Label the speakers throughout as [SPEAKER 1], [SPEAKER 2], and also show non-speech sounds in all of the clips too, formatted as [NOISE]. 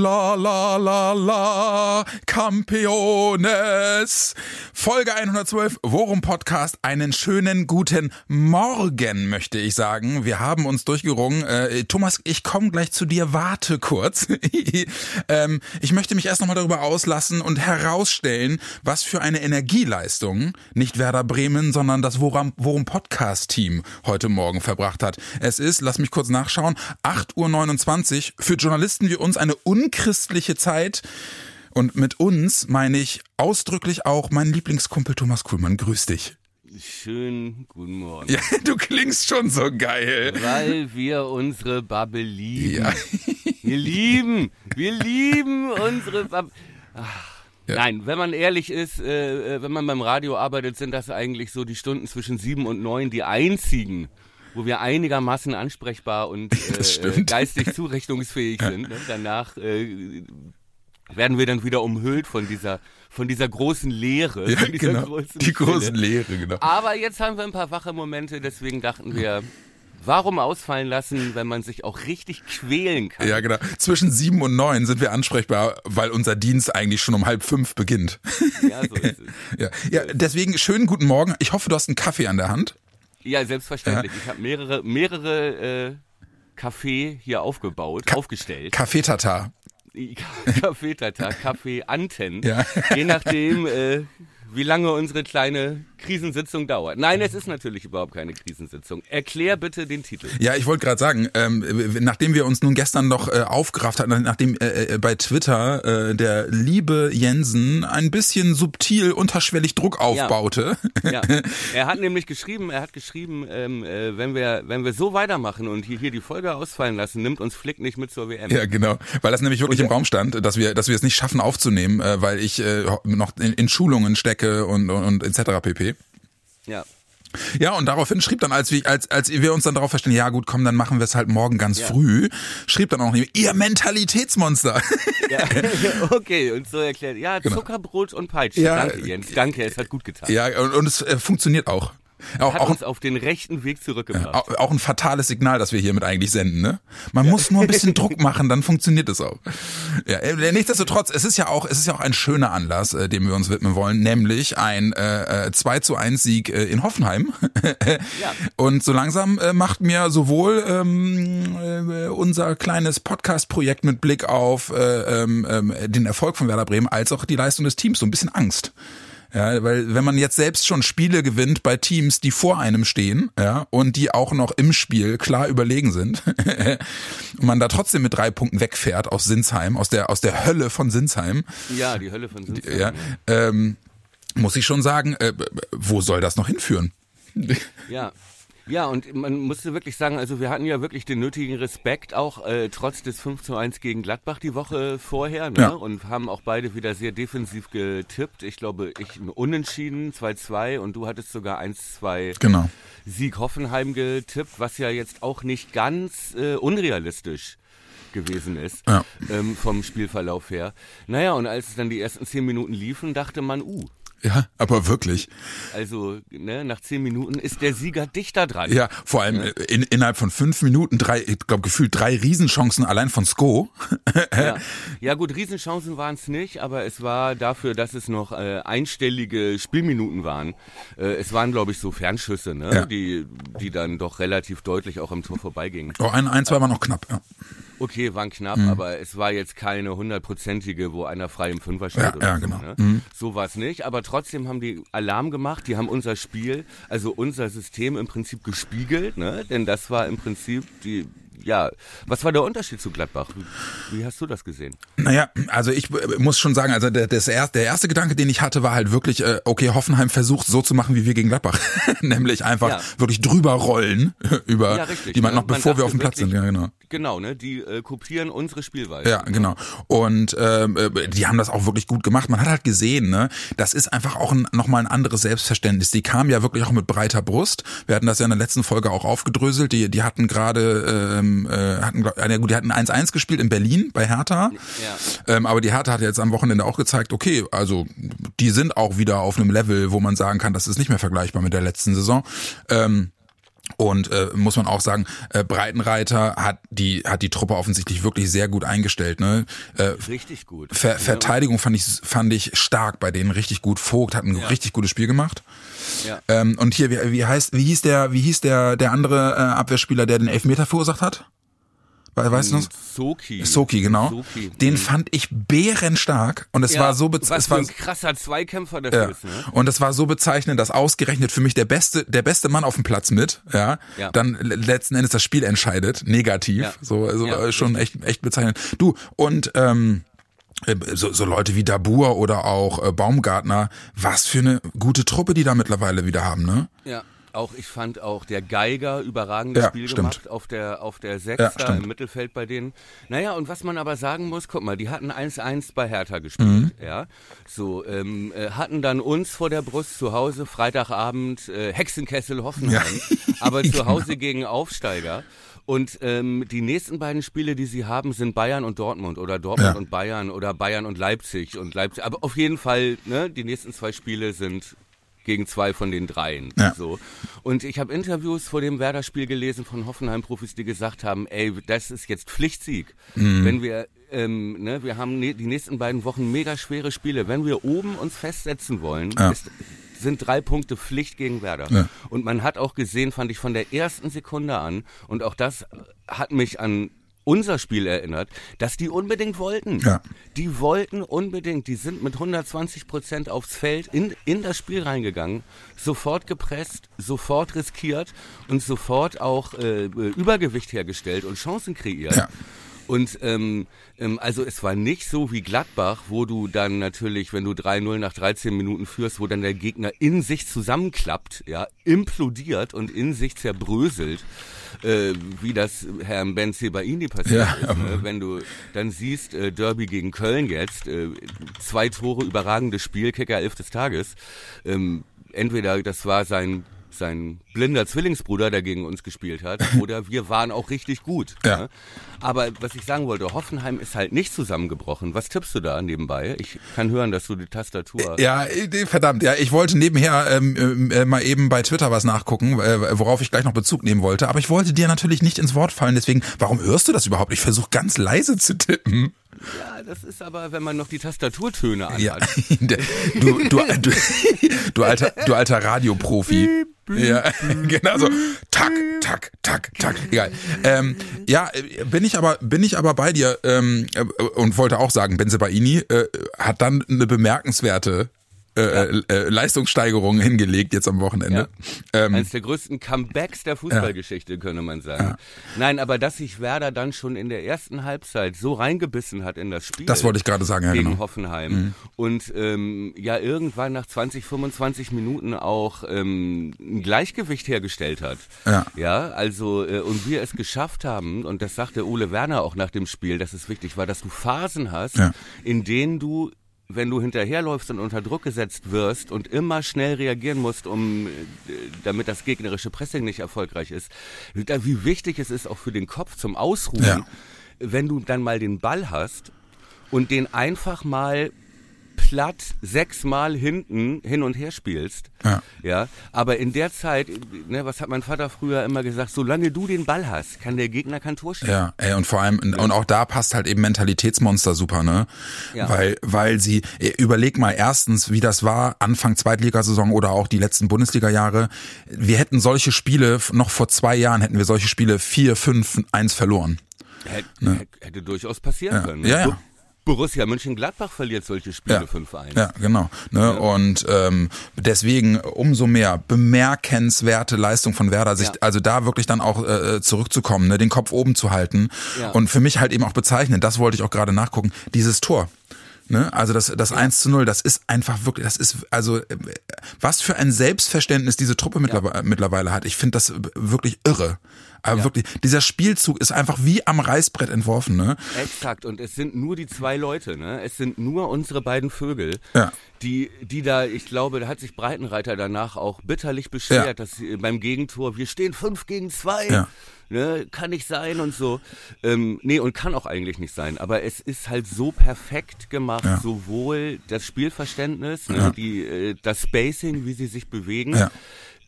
[SPEAKER 1] La la la la, Campeones. Folge 112, Worum Podcast. Einen schönen guten Morgen, möchte ich sagen. Wir haben uns durchgerungen. Äh, Thomas, ich komme gleich zu dir. Warte kurz. [LAUGHS] ähm, ich möchte mich erst nochmal darüber auslassen und herausstellen, was für eine Energieleistung nicht Werder Bremen, sondern das Worum, Worum Podcast Team heute Morgen verbracht hat. Es ist, lass mich kurz nachschauen, 8.29 Uhr. Für Journalisten wie uns eine unchristliche Zeit. Und mit uns meine ich ausdrücklich auch meinen Lieblingskumpel Thomas Kuhlmann. Grüß dich.
[SPEAKER 2] Schönen guten Morgen.
[SPEAKER 1] Ja, du klingst schon so geil.
[SPEAKER 2] Weil wir unsere Bubble lieben.
[SPEAKER 1] Ja.
[SPEAKER 2] Wir lieben, wir lieben unsere Bubble.
[SPEAKER 1] Ja.
[SPEAKER 2] Nein, wenn man ehrlich ist, äh, äh, wenn man beim Radio arbeitet, sind das eigentlich so die Stunden zwischen sieben und neun die einzigen, wo wir einigermaßen ansprechbar und [LAUGHS] äh, geistig zurechnungsfähig sind. Ne? Danach äh, werden wir dann wieder umhüllt von dieser, von dieser großen Leere.
[SPEAKER 1] Ja,
[SPEAKER 2] dieser
[SPEAKER 1] genau.
[SPEAKER 2] großen
[SPEAKER 1] Die großen. Leere, genau.
[SPEAKER 2] Aber jetzt haben wir ein paar wache Momente, deswegen dachten wir, warum ausfallen lassen, wenn man sich auch richtig quälen kann?
[SPEAKER 1] Ja, genau. Zwischen sieben und neun sind wir ansprechbar, weil unser Dienst eigentlich schon um halb fünf beginnt.
[SPEAKER 2] Ja, so ist es. [LAUGHS]
[SPEAKER 1] Ja, ja deswegen schönen guten Morgen. Ich hoffe, du hast einen Kaffee an der Hand.
[SPEAKER 2] Ja, selbstverständlich. Ich habe mehrere, mehrere äh, Kaffee hier aufgebaut,
[SPEAKER 1] Ka-
[SPEAKER 2] aufgestellt.
[SPEAKER 1] Kaffeetata.
[SPEAKER 2] Kaffeetata, Kaffee-Anten.
[SPEAKER 1] Ja.
[SPEAKER 2] Je nachdem, äh, wie lange unsere kleine Krisensitzung dauert. Nein, es ist natürlich überhaupt keine Krisensitzung. Erklär bitte den Titel.
[SPEAKER 1] Ja, ich wollte gerade sagen, ähm, nachdem wir uns nun gestern noch äh, aufgerafft hatten, nachdem äh, äh, bei Twitter äh, der liebe Jensen ein bisschen subtil unterschwellig Druck aufbaute.
[SPEAKER 2] Ja, [LAUGHS] er hat nämlich geschrieben, er hat geschrieben, ähm, äh, wenn wir wenn wir so weitermachen und hier, hier die Folge ausfallen lassen, nimmt uns Flick nicht mit zur WM.
[SPEAKER 1] Ja, genau. Weil das nämlich wirklich im Raum stand, dass wir, dass wir es nicht schaffen aufzunehmen, äh, weil ich äh, noch in, in Schulungen stecke und, und, und etc. pp.
[SPEAKER 2] Ja.
[SPEAKER 1] Ja, und daraufhin schrieb dann, als wir, als, als wir uns dann darauf verstehen, ja gut, komm, dann machen wir es halt morgen ganz
[SPEAKER 2] Ja.
[SPEAKER 1] früh, schrieb dann auch nicht, ihr Mentalitätsmonster.
[SPEAKER 2] ja. [LAUGHS] [LAUGHS] okay, und so erklärt. Ja, Zuckerbrot und Peitsche.
[SPEAKER 1] Ja.
[SPEAKER 2] Danke, Jens. Danke, es hat gut getan.
[SPEAKER 1] ja, und, und es äh, funktioniert auch. Auch,
[SPEAKER 2] Hat
[SPEAKER 1] auch,
[SPEAKER 2] uns auf den rechten Weg zurückgebracht.
[SPEAKER 1] auch, auch ein fatales Signal, das wir hiermit eigentlich senden, ne? Man muss nur ein bisschen Druck [LAUGHS] machen, dann funktioniert es auch. Ja, äh, nichtsdestotrotz, es ist ja auch, es ist ja auch ein schöner Anlass, äh, dem wir uns widmen wollen, nämlich ein äh, äh, 2 zu 1 Sieg äh, in Hoffenheim. [LAUGHS]
[SPEAKER 2] Ja.
[SPEAKER 1] Und so langsam äh, macht mir sowohl ähm, äh, unser kleines Podcast-Projekt mit Blick auf äh, ähm, ähm, den Erfolg von Werder Bremen als auch die Leistung des Teams so ein bisschen Angst. Ja, weil wenn man jetzt selbst schon Spiele gewinnt bei Teams, die vor einem stehen, ja, und die auch noch im Spiel klar überlegen sind, [LAUGHS] und man da trotzdem mit drei Punkten wegfährt aus Sinsheim, aus der aus der Hölle von Sinsheim,
[SPEAKER 2] Ja, die Hölle von Sinsheim.
[SPEAKER 1] ja, ähm, muss ich schon sagen, äh, wo soll das noch hinführen?
[SPEAKER 2] Ja. Ja, und man musste wirklich sagen, also wir hatten ja wirklich den nötigen Respekt, auch äh, trotz des 5 zu 1 gegen Gladbach die Woche vorher, ne?
[SPEAKER 1] Ja.
[SPEAKER 2] Und haben auch beide wieder sehr defensiv getippt. Ich glaube, ich ein Unentschieden, 2-2 und du hattest sogar 1-2
[SPEAKER 1] Genau.
[SPEAKER 2] Sieg Hoffenheim getippt, was ja jetzt auch nicht ganz äh, unrealistisch gewesen ist
[SPEAKER 1] Ja.
[SPEAKER 2] ähm, vom Spielverlauf her. Naja, und als es dann die ersten zehn Minuten liefen, dachte man, uh,
[SPEAKER 1] Ja, aber wirklich.
[SPEAKER 2] also ne, nach zehn Minuten ist der Sieger dichter dran.
[SPEAKER 1] Ja, vor allem äh, in, innerhalb von fünf Minuten drei, ich glaube gefühlt drei Riesenchancen allein von Sko. [LAUGHS]
[SPEAKER 2] Ja, ja gut, Riesenchancen waren es nicht, aber es war dafür, dass es noch äh, einstellige Spielminuten waren. Äh, es waren, glaube ich, so Fernschüsse, ne?
[SPEAKER 1] Ja.
[SPEAKER 2] die, die dann doch relativ deutlich auch am Tor vorbeigingen.
[SPEAKER 1] Oh, ein, ein, zwei war noch knapp. Ja,
[SPEAKER 2] Okay, waren knapp,
[SPEAKER 1] Mhm.
[SPEAKER 2] aber es war jetzt keine hundertprozentige, wo einer frei im Fünfer steht
[SPEAKER 1] Ja,
[SPEAKER 2] oder
[SPEAKER 1] ja,
[SPEAKER 2] so.
[SPEAKER 1] genau.
[SPEAKER 2] Ne? So war es nicht, aber trotzdem haben die Alarm gemacht, die haben unser Spiel, also unser System im Prinzip gespiegelt, ne? denn das war im Prinzip die ja, was war der Unterschied zu Gladbach? Wie, hast du das gesehen?
[SPEAKER 1] Naja, also ich äh, muss schon sagen, also der, das erste, der erste Gedanke, den ich hatte, war halt wirklich, äh, okay, Hoffenheim versucht so zu machen wie wir gegen Gladbach. [LAUGHS] Nämlich einfach
[SPEAKER 2] Ja.
[SPEAKER 1] wirklich drüber rollen [LAUGHS] über
[SPEAKER 2] Ja, richtig, ne?
[SPEAKER 1] noch bevor wir auf dem Platz sind.
[SPEAKER 2] wirklich-
[SPEAKER 1] Ja, genau.
[SPEAKER 2] Genau, ne? Die äh, kopieren unsere Spielweise.
[SPEAKER 1] Ja, genau. Und ähm, äh, die haben das auch wirklich gut gemacht. Man hat halt gesehen, ne, das ist einfach auch ein, nochmal ein anderes Selbstverständnis. Die kamen ja wirklich auch mit breiter Brust. Wir hatten das ja in der letzten Folge auch aufgedröselt. Die, die hatten gerade, ähm, äh, hatten, glaub, äh, gut, die hatten 1-1 gespielt in Berlin bei Hertha.
[SPEAKER 2] Ja.
[SPEAKER 1] Ähm, aber die Hertha hat jetzt am Wochenende auch gezeigt, okay, also die sind auch wieder auf einem Level, wo man sagen kann, das ist nicht mehr vergleichbar mit der letzten Saison. Ähm, und äh, muss man auch sagen, äh, Breitenreiter hat die hat die Truppe offensichtlich wirklich sehr gut eingestellt. Ne? Äh,
[SPEAKER 2] Richtig gut.
[SPEAKER 1] Ver
[SPEAKER 2] Ja,
[SPEAKER 1] Verteidigung fand ich fand ich stark bei denen richtig gut. Vogt hat ein richtig gutes Spiel gemacht.
[SPEAKER 2] Ja.
[SPEAKER 1] Ähm, und hier wie, wie heißt wie hieß der wie hieß der der andere äh, Abwehrspieler, der den Elfmeter verursacht hat? We- Weißt du noch?
[SPEAKER 2] Soki.
[SPEAKER 1] Soki, genau.
[SPEAKER 2] Soki.
[SPEAKER 1] Den
[SPEAKER 2] Mhm.
[SPEAKER 1] fand ich bärenstark und es
[SPEAKER 2] Ja,
[SPEAKER 1] war so
[SPEAKER 2] was
[SPEAKER 1] es
[SPEAKER 2] für
[SPEAKER 1] war
[SPEAKER 2] ein krasser Zweikämpfer das
[SPEAKER 1] ja.
[SPEAKER 2] ist, ne?
[SPEAKER 1] Und es war so bezeichnend, dass ausgerechnet für mich der beste, der beste Mann auf dem Platz mit, ja,
[SPEAKER 2] Ja.
[SPEAKER 1] dann le- letzten Endes das Spiel entscheidet, negativ,
[SPEAKER 2] Ja.
[SPEAKER 1] so, also
[SPEAKER 2] Ja,
[SPEAKER 1] äh, schon echt, echt bezeichnend. Du und ähm, äh, so, so Leute wie Dabur oder auch äh, Baumgartner, was für eine gute Truppe die da mittlerweile wieder haben, ne?
[SPEAKER 2] Ja. Auch ich fand auch der Geiger überragendes
[SPEAKER 1] Ja,
[SPEAKER 2] Spiel
[SPEAKER 1] stimmt.
[SPEAKER 2] gemacht auf der auf der Sechs
[SPEAKER 1] Ja,
[SPEAKER 2] im Mittelfeld bei denen. Naja, und was man aber sagen muss, guck mal, die hatten 1-1 bei Hertha gespielt, ja. So, ähm, äh, hatten dann uns vor der Brust zu Hause, Freitagabend, äh, Hexenkessel Hoffenheim, [LAUGHS] aber zu [LAUGHS] Hause gegen Aufsteiger. Und ähm, die nächsten beiden Spiele, die sie haben, sind Bayern und Dortmund oder Dortmund
[SPEAKER 1] Ja.
[SPEAKER 2] und Bayern oder Bayern und Leipzig und Leipzig. Aber auf jeden Fall, ne, die nächsten zwei Spiele sind gegen zwei von den dreien.
[SPEAKER 1] Ja.
[SPEAKER 2] So. Und ich habe Interviews vor dem Werder-Spiel gelesen von Hoffenheim-Profis, die gesagt haben, ey, das ist jetzt Pflichtsieg.
[SPEAKER 1] Mhm.
[SPEAKER 2] Wenn wir, ähm, ne, wir haben ne, die nächsten beiden Wochen mega schwere Spiele. Wenn wir oben uns festsetzen wollen,
[SPEAKER 1] Ja.
[SPEAKER 2] ist, sind drei Punkte Pflicht gegen Werder.
[SPEAKER 1] Ja.
[SPEAKER 2] Und man hat auch gesehen, fand ich von der ersten Sekunde an, und auch das hat mich an unser Spiel erinnert, dass die unbedingt wollten.
[SPEAKER 1] Ja.
[SPEAKER 2] Die wollten unbedingt, die sind mit 120 Prozent aufs Feld in, in das Spiel reingegangen, sofort gepresst, sofort riskiert und sofort auch äh, Übergewicht hergestellt und Chancen kreiert.
[SPEAKER 1] Ja.
[SPEAKER 2] Und ähm, ähm, also es war nicht so wie Gladbach, wo du dann natürlich, wenn du 3-0 nach 13 Minuten führst, wo dann der Gegner in sich zusammenklappt, ja, implodiert und in sich zerbröselt, äh, wie das Herrn Ben Sebaini passiert
[SPEAKER 1] Ja,
[SPEAKER 2] ist. Ne? Wenn du dann siehst, äh, Derby gegen Köln jetzt, äh, zwei Tore, überragendes Spiel, Kicker 11 des Tages. Ähm, entweder das war sein sein blinder Zwillingsbruder, der gegen uns gespielt hat, [LAUGHS] oder wir waren auch richtig gut.
[SPEAKER 1] Ja.
[SPEAKER 2] Ne? Aber was ich sagen wollte, Hoffenheim ist halt nicht zusammengebrochen. Was tippst du da nebenbei? Ich kann hören, dass du die Tastatur.
[SPEAKER 1] Ja, äh, verdammt, ja, ich wollte nebenher ähm, äh, mal eben bei Twitter was nachgucken, äh, worauf ich gleich noch Bezug nehmen wollte, aber ich wollte dir natürlich nicht ins Wort fallen, deswegen, warum hörst du das überhaupt? Ich versuche ganz leise zu tippen.
[SPEAKER 2] Ja, das ist aber, wenn man noch die Tastaturtöne anhat. [LAUGHS]
[SPEAKER 1] Ja, du, du, du, du alter, du alter Radioprofi. Ja, [LAUGHS] genau so. Tack, tack, tack, tack. Egal. Ähm, ja, bin ich aber, bin ich aber bei dir ähm, äh, und wollte auch sagen, Benzebaini äh, hat dann eine bemerkenswerte äh, äh, äh, Leistungssteigerung hingelegt jetzt am Wochenende. Ähm,
[SPEAKER 2] Eines der größten Comebacks der Fußballgeschichte, könnte man sagen. Nein, aber dass sich Werder dann schon in der ersten Halbzeit so reingebissen hat in das Spiel.
[SPEAKER 1] das wollte ich gerade sagen, ja,
[SPEAKER 2] gegen
[SPEAKER 1] genau.
[SPEAKER 2] Hoffenheim und ähm, ja irgendwann nach 20, 25 Minuten auch ähm, ein Gleichgewicht hergestellt hat.
[SPEAKER 1] Ja.
[SPEAKER 2] Ja, also äh, und wir es geschafft haben und das sagte Ole Werner auch nach dem Spiel, dass es wichtig war, dass du Phasen hast,
[SPEAKER 1] Ja.
[SPEAKER 2] in denen du wenn du hinterherläufst und unter Druck gesetzt wirst und immer schnell reagieren musst, um äh, damit das gegnerische Pressing nicht erfolgreich ist, wie wie wichtig es ist auch für den Kopf zum Ausruhen,
[SPEAKER 1] Ja.
[SPEAKER 2] wenn du dann mal den Ball hast und den einfach mal platt sechsmal hinten hin und her spielst.
[SPEAKER 1] Ja.
[SPEAKER 2] Ja, aber in der Zeit, ne, was hat mein Vater früher immer gesagt, solange du den Ball hast, kann der Gegner kein Tor schießen.
[SPEAKER 1] Ja, ey, und vor allem, und auch da passt halt eben Mentalitätsmonster super, ne?
[SPEAKER 2] Ja.
[SPEAKER 1] Weil, weil sie, überleg mal erstens, wie das war, Anfang Zweitligasaison oder auch die letzten Bundesliga-Jahre. Wir hätten solche Spiele, noch vor zwei Jahren hätten wir solche Spiele 4, 5, 1 verloren.
[SPEAKER 2] Hätte, hätte durchaus passieren können. ne?
[SPEAKER 1] Ja, ja.
[SPEAKER 2] Borussia Mönchengladbach verliert solche Spiele
[SPEAKER 1] Ja.
[SPEAKER 2] 5-1.
[SPEAKER 1] Ja, genau. Ne? Und ähm, deswegen umso mehr bemerkenswerte Leistung von Werder, sich
[SPEAKER 2] Ja.
[SPEAKER 1] also da wirklich dann auch äh, zurückzukommen, ne? den Kopf oben zu halten.
[SPEAKER 2] Ja.
[SPEAKER 1] Und für mich halt eben auch bezeichnend, das wollte ich auch gerade nachgucken, dieses Tor. Ne? Also das, das 1 zu 0, das ist einfach wirklich, das ist, also äh, was für ein Selbstverständnis diese Truppe mittlerweile, mittlerweile hat. Ich finde das wirklich irre. Aber
[SPEAKER 2] Ja.
[SPEAKER 1] wirklich, dieser Spielzug ist einfach wie am Reißbrett entworfen, ne?
[SPEAKER 2] Exakt, und es sind nur die zwei Leute, ne? Es sind nur unsere beiden Vögel,
[SPEAKER 1] Ja.
[SPEAKER 2] die, die da, ich glaube, da hat sich Breitenreiter danach auch bitterlich beschwert,
[SPEAKER 1] Ja.
[SPEAKER 2] dass sie beim Gegentor, wir stehen fünf gegen zwei.
[SPEAKER 1] Ja.
[SPEAKER 2] Ne, kann nicht sein und so. Ähm, nee, und kann auch eigentlich nicht sein. Aber es ist halt so perfekt gemacht,
[SPEAKER 1] Ja.
[SPEAKER 2] sowohl das Spielverständnis, ne,
[SPEAKER 1] Ja.
[SPEAKER 2] die, äh, das Spacing, wie sie sich bewegen,
[SPEAKER 1] Ja.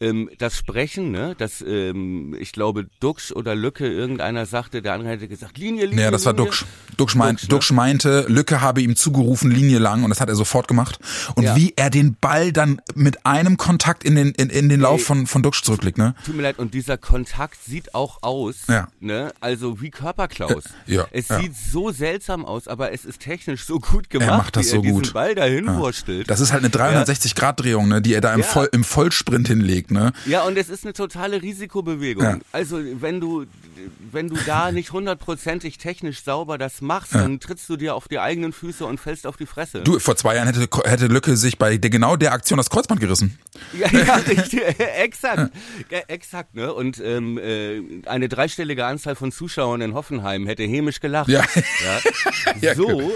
[SPEAKER 2] Ähm, das Sprechen, ne, das, ähm, ich glaube, Duxch oder Lücke, irgendeiner sagte, der andere hätte gesagt, Linie, Linie.
[SPEAKER 1] Ja, das war
[SPEAKER 2] Linie.
[SPEAKER 1] Duxch. Duxch, meint,
[SPEAKER 2] Duxch, ne?
[SPEAKER 1] Duxch meinte, Lücke habe ihm zugerufen, Linie lang, und das hat er sofort gemacht. Und
[SPEAKER 2] Ja.
[SPEAKER 1] wie er den Ball dann mit einem Kontakt in den, in, in den Lauf
[SPEAKER 2] Ey.
[SPEAKER 1] von, von Duxch zurücklegt, ne?
[SPEAKER 2] Tut mir leid, und dieser Kontakt sieht auch aus,
[SPEAKER 1] Ja.
[SPEAKER 2] ne, also wie Körperklaus.
[SPEAKER 1] Äh, ja,
[SPEAKER 2] Es
[SPEAKER 1] ja.
[SPEAKER 2] sieht so seltsam aus, aber es ist technisch so gut gemacht,
[SPEAKER 1] macht das
[SPEAKER 2] wie
[SPEAKER 1] so
[SPEAKER 2] er diesen
[SPEAKER 1] gut.
[SPEAKER 2] Ball dahin wurstelt.
[SPEAKER 1] Das ist halt eine 360-Grad-Drehung, ne, die er da im,
[SPEAKER 2] Ja.
[SPEAKER 1] Voll, im Vollsprint hinlegt, ne?
[SPEAKER 2] Ja, und es ist eine totale Risikobewegung.
[SPEAKER 1] Ja.
[SPEAKER 2] Also wenn du wenn du da [LAUGHS] nicht hundertprozentig technisch sauber das machst, dann trittst du dir auf die eigenen Füße und fällst auf die Fresse.
[SPEAKER 1] Du, vor zwei Jahren hätte, hätte Lücke sich bei der, genau der Aktion das Kreuzband gerissen.
[SPEAKER 2] Ja, ja [LAUGHS] richtig, [LAUGHS] exakt, ja, exakt, ne? Und ähm, äh, eine dreistellige Anzahl von Zuschauern in Hoffenheim hätte hämisch gelacht.
[SPEAKER 1] Ja.
[SPEAKER 2] Ja.
[SPEAKER 1] Ja,
[SPEAKER 2] so,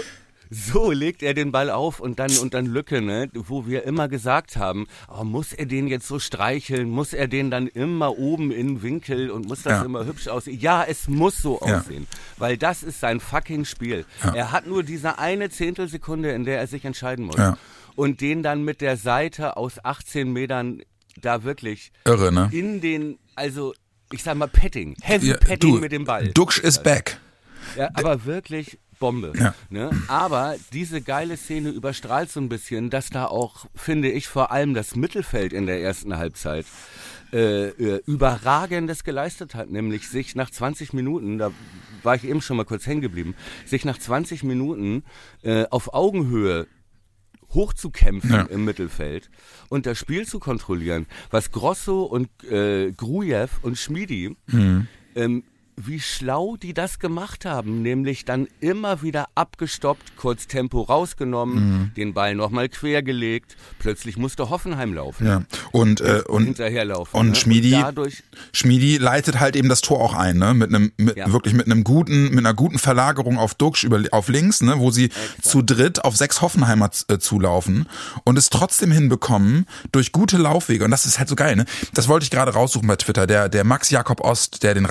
[SPEAKER 2] so legt er den Ball auf und dann und dann Lücke, ne? Wo wir immer gesagt haben, oh, muss er den jetzt so streicheln, muss er den dann immer oben in den Winkel und muss das
[SPEAKER 1] Ja.
[SPEAKER 2] immer hübsch aussehen? Ja, es muss so
[SPEAKER 1] Ja.
[SPEAKER 2] aussehen, weil das ist sein fucking Spiel. Er hat nur diese eine Zehntelsekunde, in der er sich entscheiden muss.
[SPEAKER 1] Ja.
[SPEAKER 2] Und den dann mit der Seite aus 18 Metern da wirklich
[SPEAKER 1] Irre, ne?
[SPEAKER 2] in den, also ich sag mal Petting, Heavy
[SPEAKER 1] Ja,
[SPEAKER 2] Petting mit dem Ball.
[SPEAKER 1] Duxch is back.
[SPEAKER 2] Ja, aber wirklich Bombe.
[SPEAKER 1] Ja.
[SPEAKER 2] Ne? Aber diese geile Szene überstrahlt so ein bisschen, dass da auch, finde ich, vor allem das Mittelfeld in der ersten Halbzeit äh, äh, Überragendes geleistet hat, nämlich sich nach 20 Minuten, da war ich eben schon mal kurz hängen geblieben, sich nach 20 Minuten äh, auf Augenhöhe hochzukämpfen
[SPEAKER 1] Ja.
[SPEAKER 2] im Mittelfeld und das Spiel zu kontrollieren, was Grosso und äh, Grujew und Schmidi
[SPEAKER 1] Mhm.
[SPEAKER 2] ähm, wie schlau die das gemacht haben, nämlich dann immer wieder abgestoppt, kurz Tempo rausgenommen,
[SPEAKER 1] Mhm.
[SPEAKER 2] den Ball nochmal quergelegt, plötzlich musste Hoffenheim laufen,
[SPEAKER 1] Ja. Und, äh, und,
[SPEAKER 2] hinterherlaufen.
[SPEAKER 1] und
[SPEAKER 2] ne?
[SPEAKER 1] Schmiedi-
[SPEAKER 2] dadurch,
[SPEAKER 1] Schmiedi leitet halt eben das Tor auch ein, ne? Mit einem, mit,
[SPEAKER 2] Ja.
[SPEAKER 1] wirklich mit einem guten, mit einer guten Verlagerung auf Duxch über, auf links, ne? Wo sie zu dritt auf sechs Hoffenheimer äh, zulaufen und es trotzdem hinbekommen durch gute Laufwege. Und das ist halt so geil, ne? Das wollte ich gerade raussuchen bei Twitter. Der, der Max Jakob Ost, der den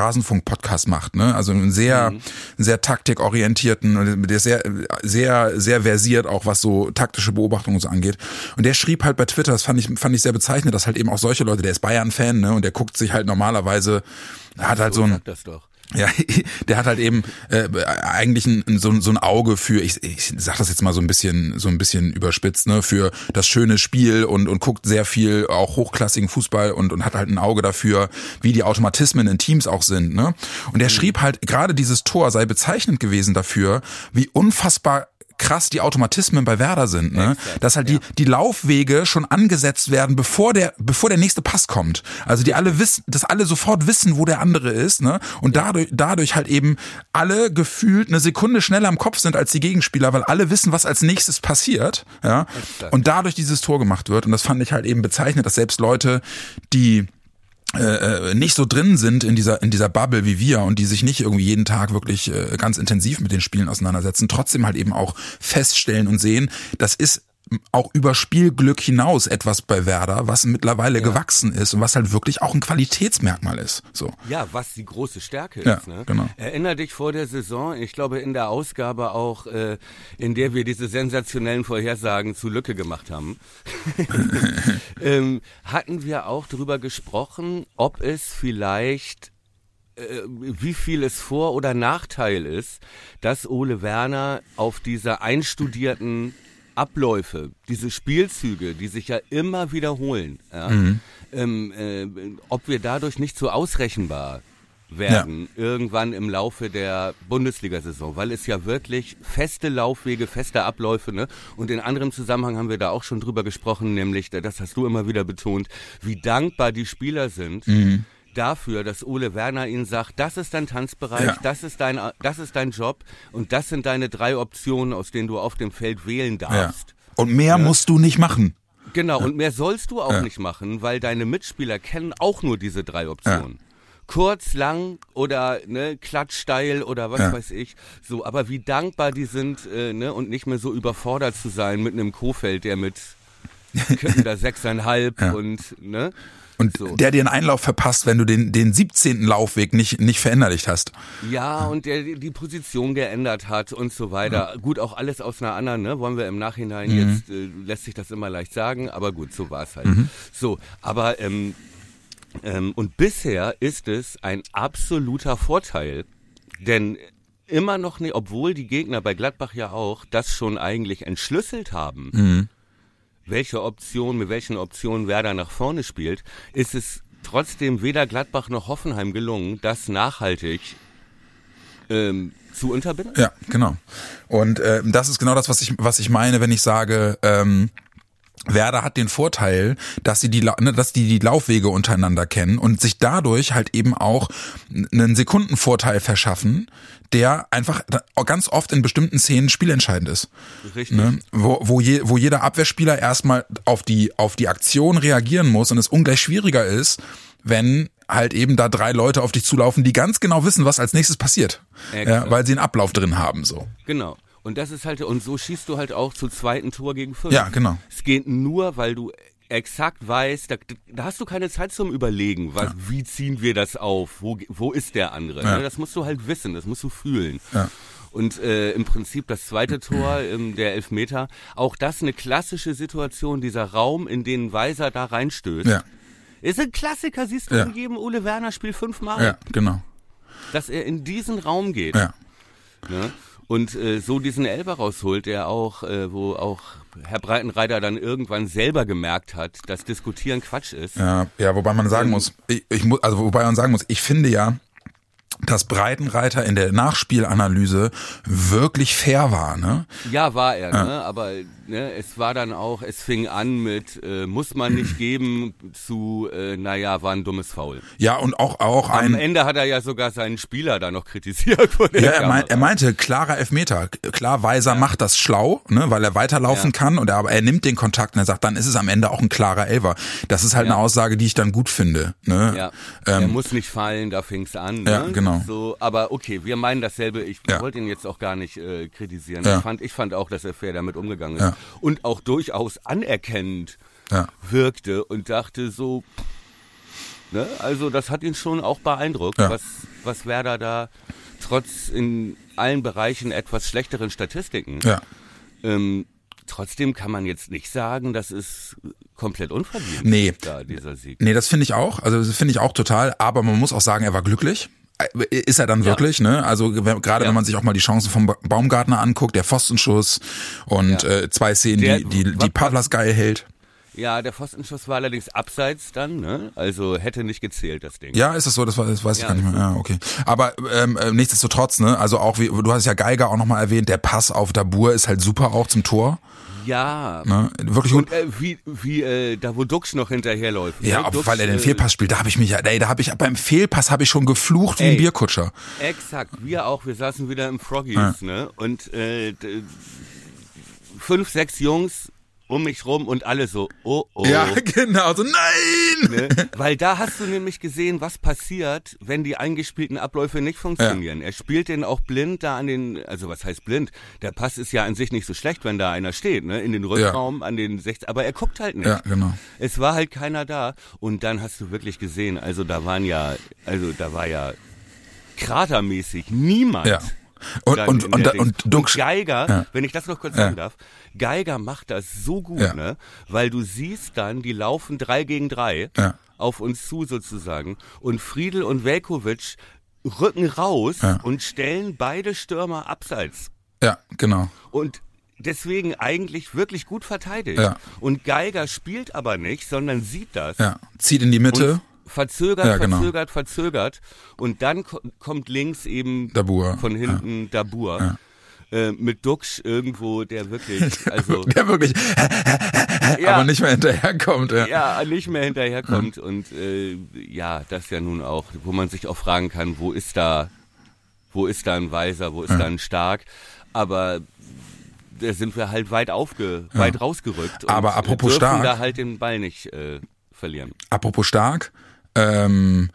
[SPEAKER 1] Rasenfunk-Podcast macht, ne? Also einen sehr, sehr taktikorientierten, der sehr, sehr, sehr versiert auch, was so taktische Beobachtungen so angeht. Und der schrieb halt bei Twitter, das fand ich, fand ich sehr bezeichnend, dass halt eben auch solche Leute, der ist Bayern-Fan, ne? Und der guckt sich halt normalerweise, hat halt so ein,
[SPEAKER 2] sag das doch.
[SPEAKER 1] Ja, [LAUGHS] der hat halt eben äh, eigentlich ein, so, so ein Auge für, ich, ich sag das jetzt mal so ein bisschen, so ein bisschen überspitzt, ne, für das schöne Spiel und, und guckt sehr viel auch hochklassigen Fußball und, und hat halt ein Auge dafür, wie die Automatismen in Teams auch sind, ne. Und der schrieb halt, gerade dieses Tor sei bezeichnend gewesen dafür, wie unfassbar krass die Automatismen bei Werder sind, ne?
[SPEAKER 2] Exakt,
[SPEAKER 1] Dass halt die, die Laufwege schon angesetzt werden, bevor der, bevor der nächste Pass kommt. Also die alle wissen, dass alle sofort wissen, wo der andere ist, ne? Und dadurch, dadurch halt eben alle gefühlt eine Sekunde schneller am Kopf sind als die Gegenspieler, weil alle wissen, was als nächstes passiert, ja?
[SPEAKER 2] Exakt.
[SPEAKER 1] Und dadurch dieses Tor gemacht wird. Und das fand ich halt eben bezeichnet, dass selbst Leute, die äh, äh, nicht so drin sind in dieser in dieser Bubble wie wir und die sich nicht irgendwie jeden Tag wirklich äh, ganz intensiv mit den Spielen auseinandersetzen, trotzdem halt eben auch feststellen und sehen, das ist auch über Spielglück hinaus etwas bei Werder, was mittlerweile gewachsen ist und was halt wirklich auch ein Qualitätsmerkmal ist. So.
[SPEAKER 2] Ja, was die große Stärke
[SPEAKER 1] Ja,
[SPEAKER 2] ist. Ne?
[SPEAKER 1] genau.
[SPEAKER 2] Erinner dich vor der Saison, ich glaube in der Ausgabe auch, äh, in der wir diese sensationellen Vorhersagen zu Lücke gemacht haben, [LAUGHS] ähm, hatten wir auch darüber gesprochen, ob es vielleicht äh, wie viel es Vor- oder Nachteil ist, dass Ole Werner auf diese einstudierten Abläufe, diese Spielzüge, die sich ja immer wiederholen, ja, ähm, äh, ob wir dadurch nicht so ausrechenbar werden, ja. irgendwann im Laufe der Bundesliga-Saison, weil es ja wirklich feste Laufwege, feste Abläufe, ne? Und in anderem Zusammenhang haben wir da auch schon drüber gesprochen, nämlich, das hast du immer wieder betont, wie dankbar die Spieler sind. Mhm dafür, dass Ole Werner ihnen sagt, das ist dein Tanzbereich, ja. das ist dein, das ist dein Job und das sind deine drei Optionen, aus denen du auf dem Feld wählen darfst. Ja.
[SPEAKER 1] Und mehr ja. musst du nicht machen.
[SPEAKER 2] Genau, und mehr sollst du auch nicht machen, weil deine Mitspieler kennen auch nur diese drei Optionen kurz, lang oder ne, klatschsteil oder was ja. weiß ich. So, aber wie dankbar die sind, äh, ne, und nicht mehr so überfordert zu sein mit einem Kofeld, der mit [LAUGHS] da sechseinhalb ja. und ne.
[SPEAKER 1] Und so. der dir einen Einlauf verpasst, wenn du den, den 17. Laufweg nicht, nicht verinnerlicht hast.
[SPEAKER 2] Ja, und der die Position geändert hat und so weiter. Ja. Gut, auch alles aus einer anderen, ne? Wollen wir im Nachhinein mhm. jetzt, äh, lässt sich das immer leicht sagen, aber gut, so war es halt. Mhm. So, aber ähm, ähm, und bisher ist es ein absoluter Vorteil, denn immer noch nicht, obwohl die Gegner bei Gladbach ja auch das schon eigentlich entschlüsselt haben, mhm. Welche Option, mit welchen Optionen Werder nach vorne spielt, ist es trotzdem weder Gladbach noch Hoffenheim gelungen, das nachhaltig ähm, zu unterbinden.
[SPEAKER 1] Ja, genau. Und äh, das ist genau das, was ich, was ich meine, wenn ich sage, ähm, Werder hat den Vorteil, dass sie die, ne, dass die die Laufwege untereinander kennen und sich dadurch halt eben auch einen Sekundenvorteil verschaffen, der einfach ganz oft in bestimmten Szenen spielentscheidend ist. Richtig. Ne? Wo, wo, je, wo jeder Abwehrspieler erstmal auf die, auf die Aktion reagieren muss und es ungleich schwieriger ist, wenn halt eben da drei Leute auf dich zulaufen, die ganz genau wissen, was als nächstes passiert. Ja, weil sie einen Ablauf drin haben, so.
[SPEAKER 2] Genau. Und das ist halt, und so schießt du halt auch zu zweiten Tor gegen fünf.
[SPEAKER 1] Ja, genau.
[SPEAKER 2] Es geht nur, weil du exakt weißt, da, da hast du keine Zeit zum Überlegen, was, ja. wie ziehen wir das auf, wo, wo ist der andere. Ja. Ne? Das musst du halt wissen, das musst du fühlen. Ja. Und äh, im Prinzip das zweite Tor, [CLEARS THROAT] ähm, der Elfmeter, auch das eine klassische Situation, dieser Raum, in den Weiser da reinstößt. Ja. Ist ein Klassiker, siehst du ja. in jedem Ole Werner Spiel fünfmal.
[SPEAKER 1] Ja, genau.
[SPEAKER 2] Dass er in diesen Raum geht. Ja. Ne? Und äh, so diesen Elber rausholt, der auch, äh, wo auch Herr Breitenreiter dann irgendwann selber gemerkt hat, dass Diskutieren Quatsch ist.
[SPEAKER 1] Ja, ja, wobei man sagen ähm, muss, ich, ich muss, also wobei man sagen muss, ich finde ja, dass Breitenreiter in der Nachspielanalyse wirklich fair war, ne?
[SPEAKER 2] Ja, war er, ja. ne? Aber ne, es war dann auch, es fing an mit äh, muss man nicht [CLEARS THROAT] geben zu, äh, naja, war ein dummes Foul.
[SPEAKER 1] Ja, und auch auch
[SPEAKER 2] Am
[SPEAKER 1] ein.
[SPEAKER 2] Am Ende hat er ja sogar seinen Spieler da noch kritisiert.
[SPEAKER 1] Ja, er, mein, er meinte klarer Elfmeter. Klar, Weiser ja. macht das schlau, ne, weil er weiterlaufen ja. kann und er, aber er nimmt den Kontakt und er sagt, dann ist es am Ende auch ein klarer Elfer. Das ist halt eine Aussage, die ich dann gut finde. Ne?
[SPEAKER 2] Ja. Ähm, er muss nicht fallen, da fing's an. Ne?
[SPEAKER 1] Ja, genau.
[SPEAKER 2] So, aber okay, wir meinen dasselbe. Ich wollte ihn jetzt auch gar nicht äh, kritisieren. Ich fand, ich fand auch, dass er fair damit umgegangen ist und auch durchaus anerkennend ja. wirkte und dachte so, ne, also das hat ihn schon auch beeindruckt, ja. was, was Werder da trotz in allen Bereichen etwas schlechteren Statistiken. Ja. Ähm, trotzdem kann man jetzt nicht sagen, das ist komplett unverdient.
[SPEAKER 1] Nee.
[SPEAKER 2] Da, dieser Sieg.
[SPEAKER 1] Nee, das finde ich auch. Also das finde ich auch total. Aber man muss auch sagen, er war glücklich. Äh, ist er dann wirklich, ja. ne? Also gerade ja. wenn man sich auch mal die Chancen vom Baumgartner anguckt, der Pfostenschuss und ja. äh, zwei Szenen, der, die, die, die Pavlas geil hält.
[SPEAKER 2] Ja, der Pfostenschuss war allerdings abseits dann, ne? Also hätte nicht gezählt, das Ding.
[SPEAKER 1] Ja, ist das so? Das, war, das weiß ich gar nicht mehr. Ja, okay. Aber ähm, äh, nichtsdestotrotz, ne? Also auch wie du hast ja Geiger auch nochmal erwähnt, der Pass auf Dabur ist halt super auch zum Tor.
[SPEAKER 2] Ja.
[SPEAKER 1] Ne? Wirklich
[SPEAKER 2] gut. Und äh, wie, wie äh, da wo Dux noch hinterherläuft.
[SPEAKER 1] Ja, ne? Dux, weil er den äh, Fehlpass spielt, da habe ich mich ja, ey, da habe ich beim Fehlpass habe ich schon geflucht wie ey, ein Bierkutscher.
[SPEAKER 2] Exakt, wir auch, wir saßen wieder im Froggies, ja. ne? Und äh, fünf, sechs Jungs um mich rum und alle so, oh oh.
[SPEAKER 1] Ja, [LAUGHS] genau, so nein! Ne?
[SPEAKER 2] Weil da hast du nämlich gesehen, was passiert, wenn die eingespielten Abläufe nicht funktionieren. Ja. Er spielt den auch blind da an den, also was heißt blind? Der Pass ist ja an sich nicht so schlecht, wenn da einer steht, ne? In den Rückraum, ja. an den 60, aber er guckt halt nicht.
[SPEAKER 1] Ja, genau.
[SPEAKER 2] Es war halt keiner da und dann hast du wirklich gesehen, also da waren ja, also da war ja kratermäßig niemand.
[SPEAKER 1] Ja. Und, und, und, und, und,
[SPEAKER 2] und Geiger, ja. wenn ich das noch kurz sagen darf, Geiger macht das so gut, ja. ne? Weil du siehst dann, die laufen drei gegen drei ja. auf uns zu sozusagen. Und Friedel und Velkovic rücken raus und stellen beide Stürmer abseits.
[SPEAKER 1] Ja, genau.
[SPEAKER 2] Und deswegen eigentlich wirklich gut verteidigt. Ja. Und Geiger spielt aber nicht, sondern sieht das.
[SPEAKER 1] Ja, zieht in die Mitte.
[SPEAKER 2] Und verzögert,
[SPEAKER 1] Ja, genau.
[SPEAKER 2] verzögert, verzögert. Und dann ko kommt links eben
[SPEAKER 1] Dabur.
[SPEAKER 2] von hinten Dabur. Äh, mit Duxch irgendwo, der wirklich, [LAUGHS] also
[SPEAKER 1] Der wirklich,
[SPEAKER 2] ja,
[SPEAKER 1] aber nicht mehr hinterherkommt. Ja.
[SPEAKER 2] ja, nicht mehr hinterherkommt. Und äh, ja, das ja nun auch, wo man sich auch fragen kann, wo ist da, wo ist da ein Weiser, wo ist da ein Stark? Aber da sind wir halt weit aufge, weit rausgerückt. Und
[SPEAKER 1] Aber apropos
[SPEAKER 2] dürfen
[SPEAKER 1] stark.
[SPEAKER 2] da halt den Ball nicht äh, verlieren.
[SPEAKER 1] Apropos stark, ähm,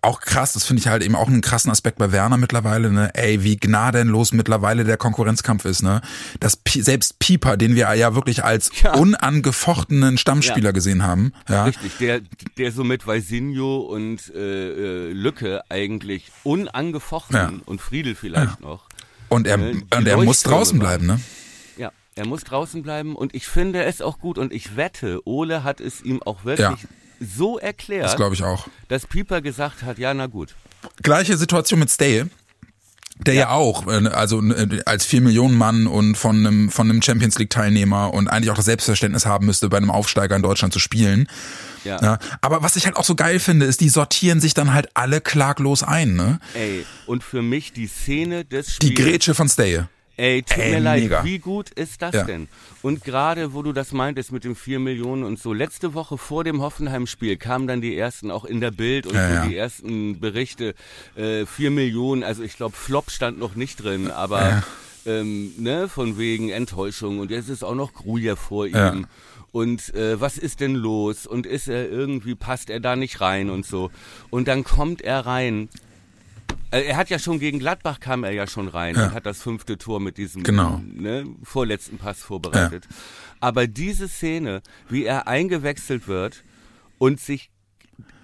[SPEAKER 1] auch krass, das finde ich halt eben auch einen krassen Aspekt bei Werner mittlerweile, ne? Ey, wie gnadenlos mittlerweile der Konkurrenzkampf ist, ne? Dass selbst Pieper, den wir ja wirklich als
[SPEAKER 2] Ja.
[SPEAKER 1] unangefochtenen Stammspieler
[SPEAKER 2] Ja.
[SPEAKER 1] gesehen haben, ja,
[SPEAKER 2] Richtig, der, der so mit Weisinho und äh, äh, Lücke eigentlich unangefochten
[SPEAKER 1] Ja.
[SPEAKER 2] und Friedel vielleicht noch.
[SPEAKER 1] und er,
[SPEAKER 2] die
[SPEAKER 1] und er muss draußen bleiben, ne?
[SPEAKER 2] Ja, er muss draußen bleiben und ich finde es auch gut und ich wette, Ole hat es ihm auch wirklich
[SPEAKER 1] Ja.
[SPEAKER 2] so
[SPEAKER 1] Das
[SPEAKER 2] erklärt,
[SPEAKER 1] glaube ich auch.
[SPEAKER 2] dass Pieper gesagt hat, ja na gut.
[SPEAKER 1] Gleiche Situation mit Stay. Der ja, auch, äh, also äh, als 4 Millionen Mann und von einem, von einem Champions League Teilnehmer und eigentlich auch das Selbstverständnis haben müsste, bei einem Aufsteiger in Deutschland zu spielen.
[SPEAKER 2] Ja.
[SPEAKER 1] Ja, aber was ich halt auch so geil finde, ist, die sortieren sich dann halt alle klaglos ein, ne?
[SPEAKER 2] Ey, und für mich die Szene des
[SPEAKER 1] Die
[SPEAKER 2] Spiels.
[SPEAKER 1] Grätsche von Stay.
[SPEAKER 2] Ey, tut
[SPEAKER 1] Ey,
[SPEAKER 2] mir leid,
[SPEAKER 1] mega.
[SPEAKER 2] wie gut ist das
[SPEAKER 1] Ja.
[SPEAKER 2] denn? Und gerade, wo du das meintest mit den vier Millionen und so, letzte Woche vor dem Hoffenheim-Spiel kamen dann die ersten, auch in der Bild und
[SPEAKER 1] Ja,
[SPEAKER 2] so die ersten Berichte, äh, vier Millionen, also ich glaube, Flop stand noch nicht drin, aber ähm, ne, von wegen Enttäuschung und jetzt ist auch noch Grujer vor ihm. Und äh, was ist denn los? Und ist er irgendwie, passt er da nicht rein und so. Und dann kommt er rein Er hat ja schon gegen Gladbach kam er ja schon rein
[SPEAKER 1] Ja.
[SPEAKER 2] und hat das fünfte Tor mit diesem
[SPEAKER 1] Genau.
[SPEAKER 2] ne, vorletzten Pass vorbereitet. Aber diese Szene, wie er eingewechselt wird und sich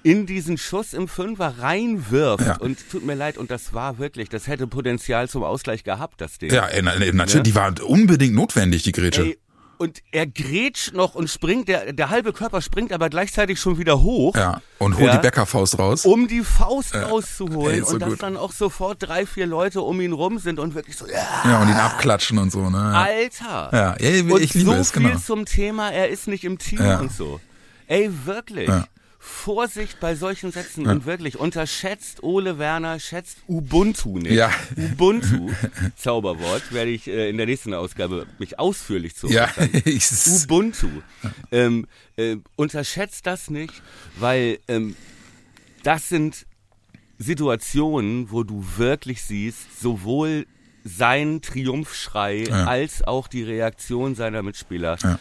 [SPEAKER 2] in diesen Schuss im Fünfer reinwirft
[SPEAKER 1] Ja.
[SPEAKER 2] und tut mir leid und das war wirklich, das hätte Potenzial zum Ausgleich gehabt, das Ding.
[SPEAKER 1] Ja, äh, äh, natürlich, die war unbedingt notwendig, die Grätsche.
[SPEAKER 2] Ey, und er grätscht noch und springt, der, der halbe Körper springt aber gleichzeitig schon wieder hoch.
[SPEAKER 1] Ja, und holt
[SPEAKER 2] Ja.
[SPEAKER 1] die Bäckerfaust raus.
[SPEAKER 2] um die Faust rauszuholen
[SPEAKER 1] ey, so
[SPEAKER 2] und dass
[SPEAKER 1] gut.
[SPEAKER 2] dann auch sofort drei, vier Leute um ihn rum sind und wirklich so, ja,
[SPEAKER 1] Ja, und ihn abklatschen und so, ne? Ja,
[SPEAKER 2] Alter.
[SPEAKER 1] ja, ja ich
[SPEAKER 2] und
[SPEAKER 1] liebe
[SPEAKER 2] so
[SPEAKER 1] es,
[SPEAKER 2] viel
[SPEAKER 1] genau.
[SPEAKER 2] zum Thema, er ist nicht im Team
[SPEAKER 1] Ja.
[SPEAKER 2] und so. Ey, wirklich.
[SPEAKER 1] Ja.
[SPEAKER 2] Vorsicht bei solchen Sätzen und wirklich unterschätzt Ole Werner, schätzt Ubuntu nicht.
[SPEAKER 1] Ja.
[SPEAKER 2] Ubuntu, [LAUGHS] Zauberwort, werde ich äh, in der nächsten Ausgabe mich ausführlich zu
[SPEAKER 1] Ja, [LAUGHS]
[SPEAKER 2] Ubuntu. Ähm, äh, unterschätzt das nicht, weil ähm, das sind Situationen, wo du wirklich siehst, sowohl sein Triumphschrei
[SPEAKER 1] Ja.
[SPEAKER 2] als auch die Reaktion seiner Mitspieler.
[SPEAKER 1] Ja.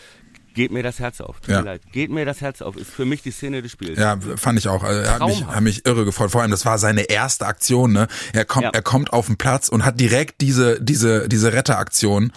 [SPEAKER 2] Geht mir das Herz auf. Tut
[SPEAKER 1] Ja.
[SPEAKER 2] mir leid. Geht mir das Herz auf. Ist für mich die Szene des Spiels.
[SPEAKER 1] Ja, fand ich auch. Also, Er hat mich, hat mich irre gefreut. Vor allem, das war seine erste Aktion. Ne? Er kommt,
[SPEAKER 2] Ja.
[SPEAKER 1] er kommt auf den Platz und hat direkt diese diese diese Retteraktion.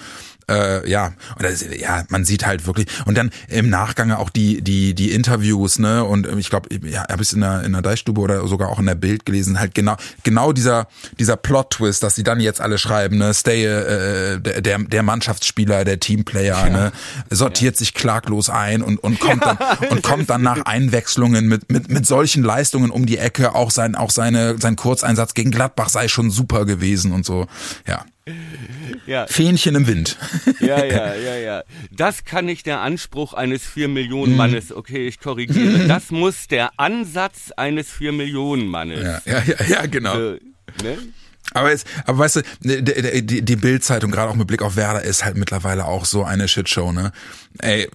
[SPEAKER 1] Äh, ja, und das, ja, man sieht halt wirklich und dann im Nachgang auch die die die Interviews, ne? Und ich glaube, ja, habe ich in der in der Deichstube oder sogar auch in der Bild gelesen, halt genau genau dieser dieser Plot Twist, dass sie dann jetzt alle schreiben, ne? Stay äh, der der der Mannschaftsspieler, der Teamplayer, ne? Sortiert sich klaglos ein und und kommt dann und kommt dann nach Einwechslungen mit mit mit solchen Leistungen um die Ecke, auch sein auch seine sein Kurzeinsatz gegen Gladbach sei schon super gewesen und so. Ja.
[SPEAKER 2] Ja,
[SPEAKER 1] Fähnchen im Wind.
[SPEAKER 2] ja, ja, ja, ja. Das kann nicht der Anspruch eines vier
[SPEAKER 1] Mhm.
[SPEAKER 2] Millionen Mannes. Okay, ich korrigiere. [LAUGHS] Das muss der Ansatz eines vier Millionen Mannes.
[SPEAKER 1] Ja, ja, ja, ja genau.
[SPEAKER 2] Äh, ne?
[SPEAKER 1] Aber, es, aber weißt du, die, die, die- die Bildzeitung, gerade auch mit Blick auf Werder, ist halt mittlerweile auch so eine Shitshow, ne? Ey,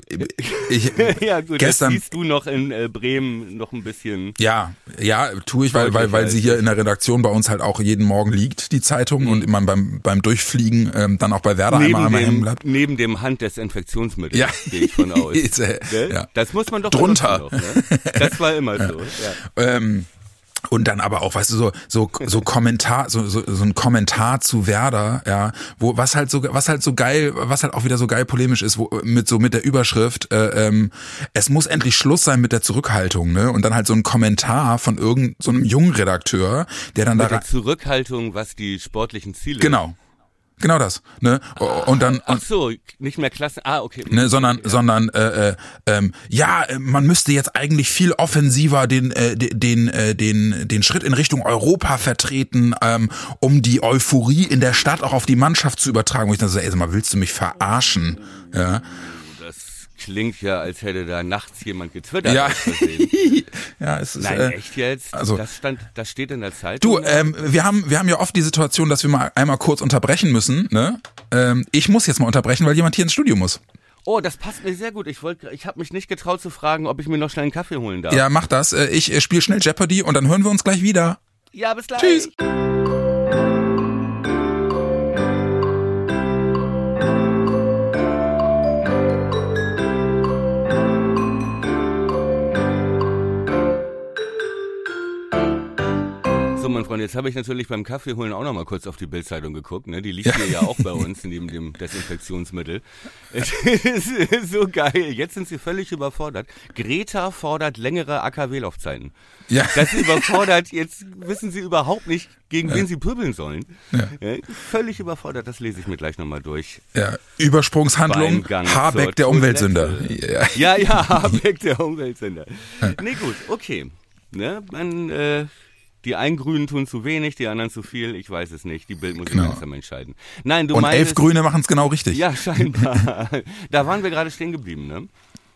[SPEAKER 1] ich, [LAUGHS]
[SPEAKER 2] Ja, gut,
[SPEAKER 1] gestern,
[SPEAKER 2] das siehst du noch in äh, Bremen noch ein bisschen.
[SPEAKER 1] ja, ja, tue ich, weil, weil, weil sie
[SPEAKER 2] Deutlicher
[SPEAKER 1] hier in der Redaktion bei uns halt auch jeden Morgen liegt, die Zeitung, und man beim, beim Durchfliegen ähm, dann auch bei Werder einmal,
[SPEAKER 2] Neben
[SPEAKER 1] einmal hängen
[SPEAKER 2] dem,
[SPEAKER 1] bleibt.
[SPEAKER 2] neben dem Handdesinfektionsmittel,
[SPEAKER 1] Ja.
[SPEAKER 2] gehe ich von [LAUGHS] aus.
[SPEAKER 1] Ist, äh,
[SPEAKER 2] Gell?
[SPEAKER 1] ja.
[SPEAKER 2] Das muss man doch
[SPEAKER 1] Drunter.
[SPEAKER 2] Noch, ne? Das war immer so. [LAUGHS] Ja.
[SPEAKER 1] Ähm, und dann aber auch, weißt du, so so so Kommentar, so, so so ein Kommentar zu Werder, ja, wo was halt so was halt so geil, was halt auch wieder so geil polemisch ist, wo mit so mit der Überschrift, äh, ähm, es muss endlich Schluss sein mit der Zurückhaltung, ne? Und dann halt so ein Kommentar von irgendeinem so einem jungen Redakteur, der dann da
[SPEAKER 2] Mit der
[SPEAKER 1] rein-
[SPEAKER 2] Zurückhaltung, was die sportlichen Ziele.
[SPEAKER 1] genau, genau das, ne? Und dann
[SPEAKER 2] Ach so, nicht mehr Klasse. Ah, okay.
[SPEAKER 1] ne, sondern sondern äh, äh, ähm, ja, man müsste jetzt eigentlich viel offensiver den äh, de- den äh, den den Schritt in Richtung Europa vertreten, ähm, um die Euphorie in der Stadt auch auf die Mannschaft zu übertragen. Wo ich dann so, ey, sag mal, willst du mich verarschen? Ja,
[SPEAKER 2] klingt ja, als hätte da nachts jemand getwittert.
[SPEAKER 1] Ja. [LAUGHS] Ja, es ist,
[SPEAKER 2] Nein,
[SPEAKER 1] äh,
[SPEAKER 2] echt jetzt?
[SPEAKER 1] also-
[SPEAKER 2] das stand, das steht in der Zeitung.
[SPEAKER 1] Du, ähm, wir haben, wir haben ja oft die Situation, dass wir mal einmal kurz unterbrechen müssen. Ne? Ähm, ich muss jetzt mal unterbrechen, weil jemand hier ins Studio muss.
[SPEAKER 2] oh, das passt mir sehr gut. Ich wollte, ich habe mich nicht getraut zu fragen, ob ich mir noch schnell einen Kaffee holen darf.
[SPEAKER 1] Ja, mach das. Äh, Ich äh, spiele schnell Jeopardy und dann hören wir uns gleich wieder.
[SPEAKER 2] ja bis gleich.
[SPEAKER 1] Tschüss.
[SPEAKER 2] So, mein Freund, jetzt habe ich natürlich beim Kaffee holen auch noch mal kurz auf die Bildzeitung geguckt. Ne? Die liegt hier ja auch bei [LAUGHS] uns neben dem Desinfektionsmittel. [LAUGHS] Es ist so geil. Jetzt sind sie völlig überfordert. Greta fordert längere AKW-Laufzeiten.
[SPEAKER 1] Ja.
[SPEAKER 2] Das überfordert, jetzt wissen sie überhaupt nicht, gegen wen sie pöbeln sollen.
[SPEAKER 1] Ja.
[SPEAKER 2] Ja, völlig überfordert, das lese ich mir gleich nochmal durch.
[SPEAKER 1] Ja, Übersprungshandlung, [LAUGHS] Habeck der. Umweltsünder. Ja.
[SPEAKER 2] Ja, ja, Habeck, der Umweltsender. Nee, gut, okay. Ne, man, äh, die einen Grünen tun zu wenig, die anderen zu viel, ich weiß es nicht. Die Bild muss ich
[SPEAKER 1] Genau.
[SPEAKER 2] langsam entscheiden. Nein, du
[SPEAKER 1] Und
[SPEAKER 2] meinst...
[SPEAKER 1] elf Grüne machen es genau richtig.
[SPEAKER 2] Ja, scheinbar. [LAUGHS] da waren wir gerade stehen geblieben, ne?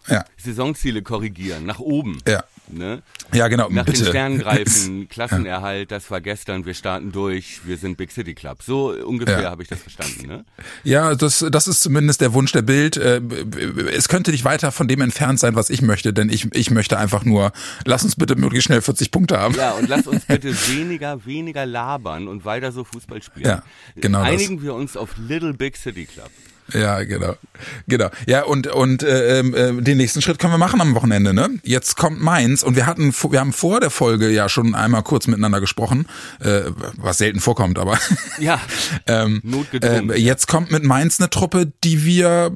[SPEAKER 1] Ja,
[SPEAKER 2] Saisonziele korrigieren, nach oben.
[SPEAKER 1] ja.
[SPEAKER 2] Ne?
[SPEAKER 1] Ja, genau.
[SPEAKER 2] Nach
[SPEAKER 1] bitte.
[SPEAKER 2] den Sternen [LAUGHS] greifen, Klassenerhalt, das war gestern, wir starten durch, wir sind Big City Club. So ungefähr
[SPEAKER 1] Ja.
[SPEAKER 2] habe ich das verstanden, ne?
[SPEAKER 1] Ja, das, das ist zumindest der Wunsch der Bild. Äh, Es könnte nicht weiter von dem entfernt sein, was ich möchte, denn ich, ich möchte einfach nur, lass uns bitte möglichst schnell 40 Punkte haben.
[SPEAKER 2] Ja, und lass uns bitte [LAUGHS] weniger, weniger labern und weiter so Fußball spielen.
[SPEAKER 1] Ja, genau das.
[SPEAKER 2] Einigen wir uns auf Little Big City Club.
[SPEAKER 1] Ja, genau. Genau. Ja, und, und äh, äh, den nächsten Schritt können wir machen am Wochenende, ne? Jetzt kommt Mainz und wir hatten wir haben vor der Folge ja schon einmal kurz miteinander gesprochen, äh, was selten vorkommt, aber [LAUGHS]
[SPEAKER 2] Ja,
[SPEAKER 1] ähm, äh, jetzt kommt mit Mainz eine Truppe, die wir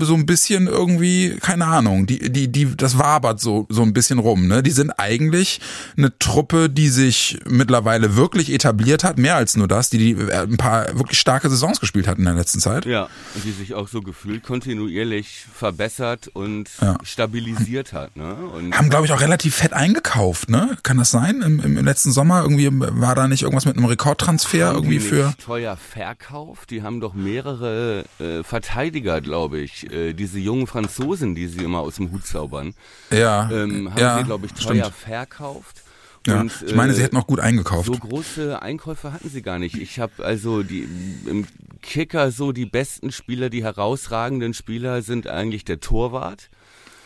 [SPEAKER 1] so ein bisschen irgendwie, keine Ahnung, die, die, die, das wabert so, so ein bisschen rum, ne? Die sind eigentlich eine Truppe, die sich mittlerweile wirklich etabliert hat, mehr als nur das, die, die äh, ein paar wirklich starke Saisons gespielt hat in der letzten Zeit.
[SPEAKER 2] ja, und die sich auch so gefühlt kontinuierlich verbessert und
[SPEAKER 1] Ja.
[SPEAKER 2] stabilisiert hat, ne? Und
[SPEAKER 1] haben, glaube ich, auch relativ fett eingekauft, ne? Kann das sein? Im, im, letzten Sommer irgendwie war da nicht irgendwas mit einem Rekordtransfer irgendwie
[SPEAKER 2] die
[SPEAKER 1] für.
[SPEAKER 2] teuer verkauft. Die haben doch mehrere äh, Verteidiger, glaube ich. Äh, diese jungen Franzosen, die sie immer aus dem Hut zaubern,
[SPEAKER 1] Ja,
[SPEAKER 2] ähm, haben
[SPEAKER 1] ja,
[SPEAKER 2] sie, glaube ich, teuer
[SPEAKER 1] stimmt.
[SPEAKER 2] verkauft.
[SPEAKER 1] Ja.
[SPEAKER 2] Und,
[SPEAKER 1] ich meine, sie
[SPEAKER 2] äh,
[SPEAKER 1] hätten auch gut eingekauft.
[SPEAKER 2] So große Einkäufe hatten sie gar nicht. Ich habe also die im Kicker so die besten Spieler, die herausragenden Spieler sind eigentlich der Torwart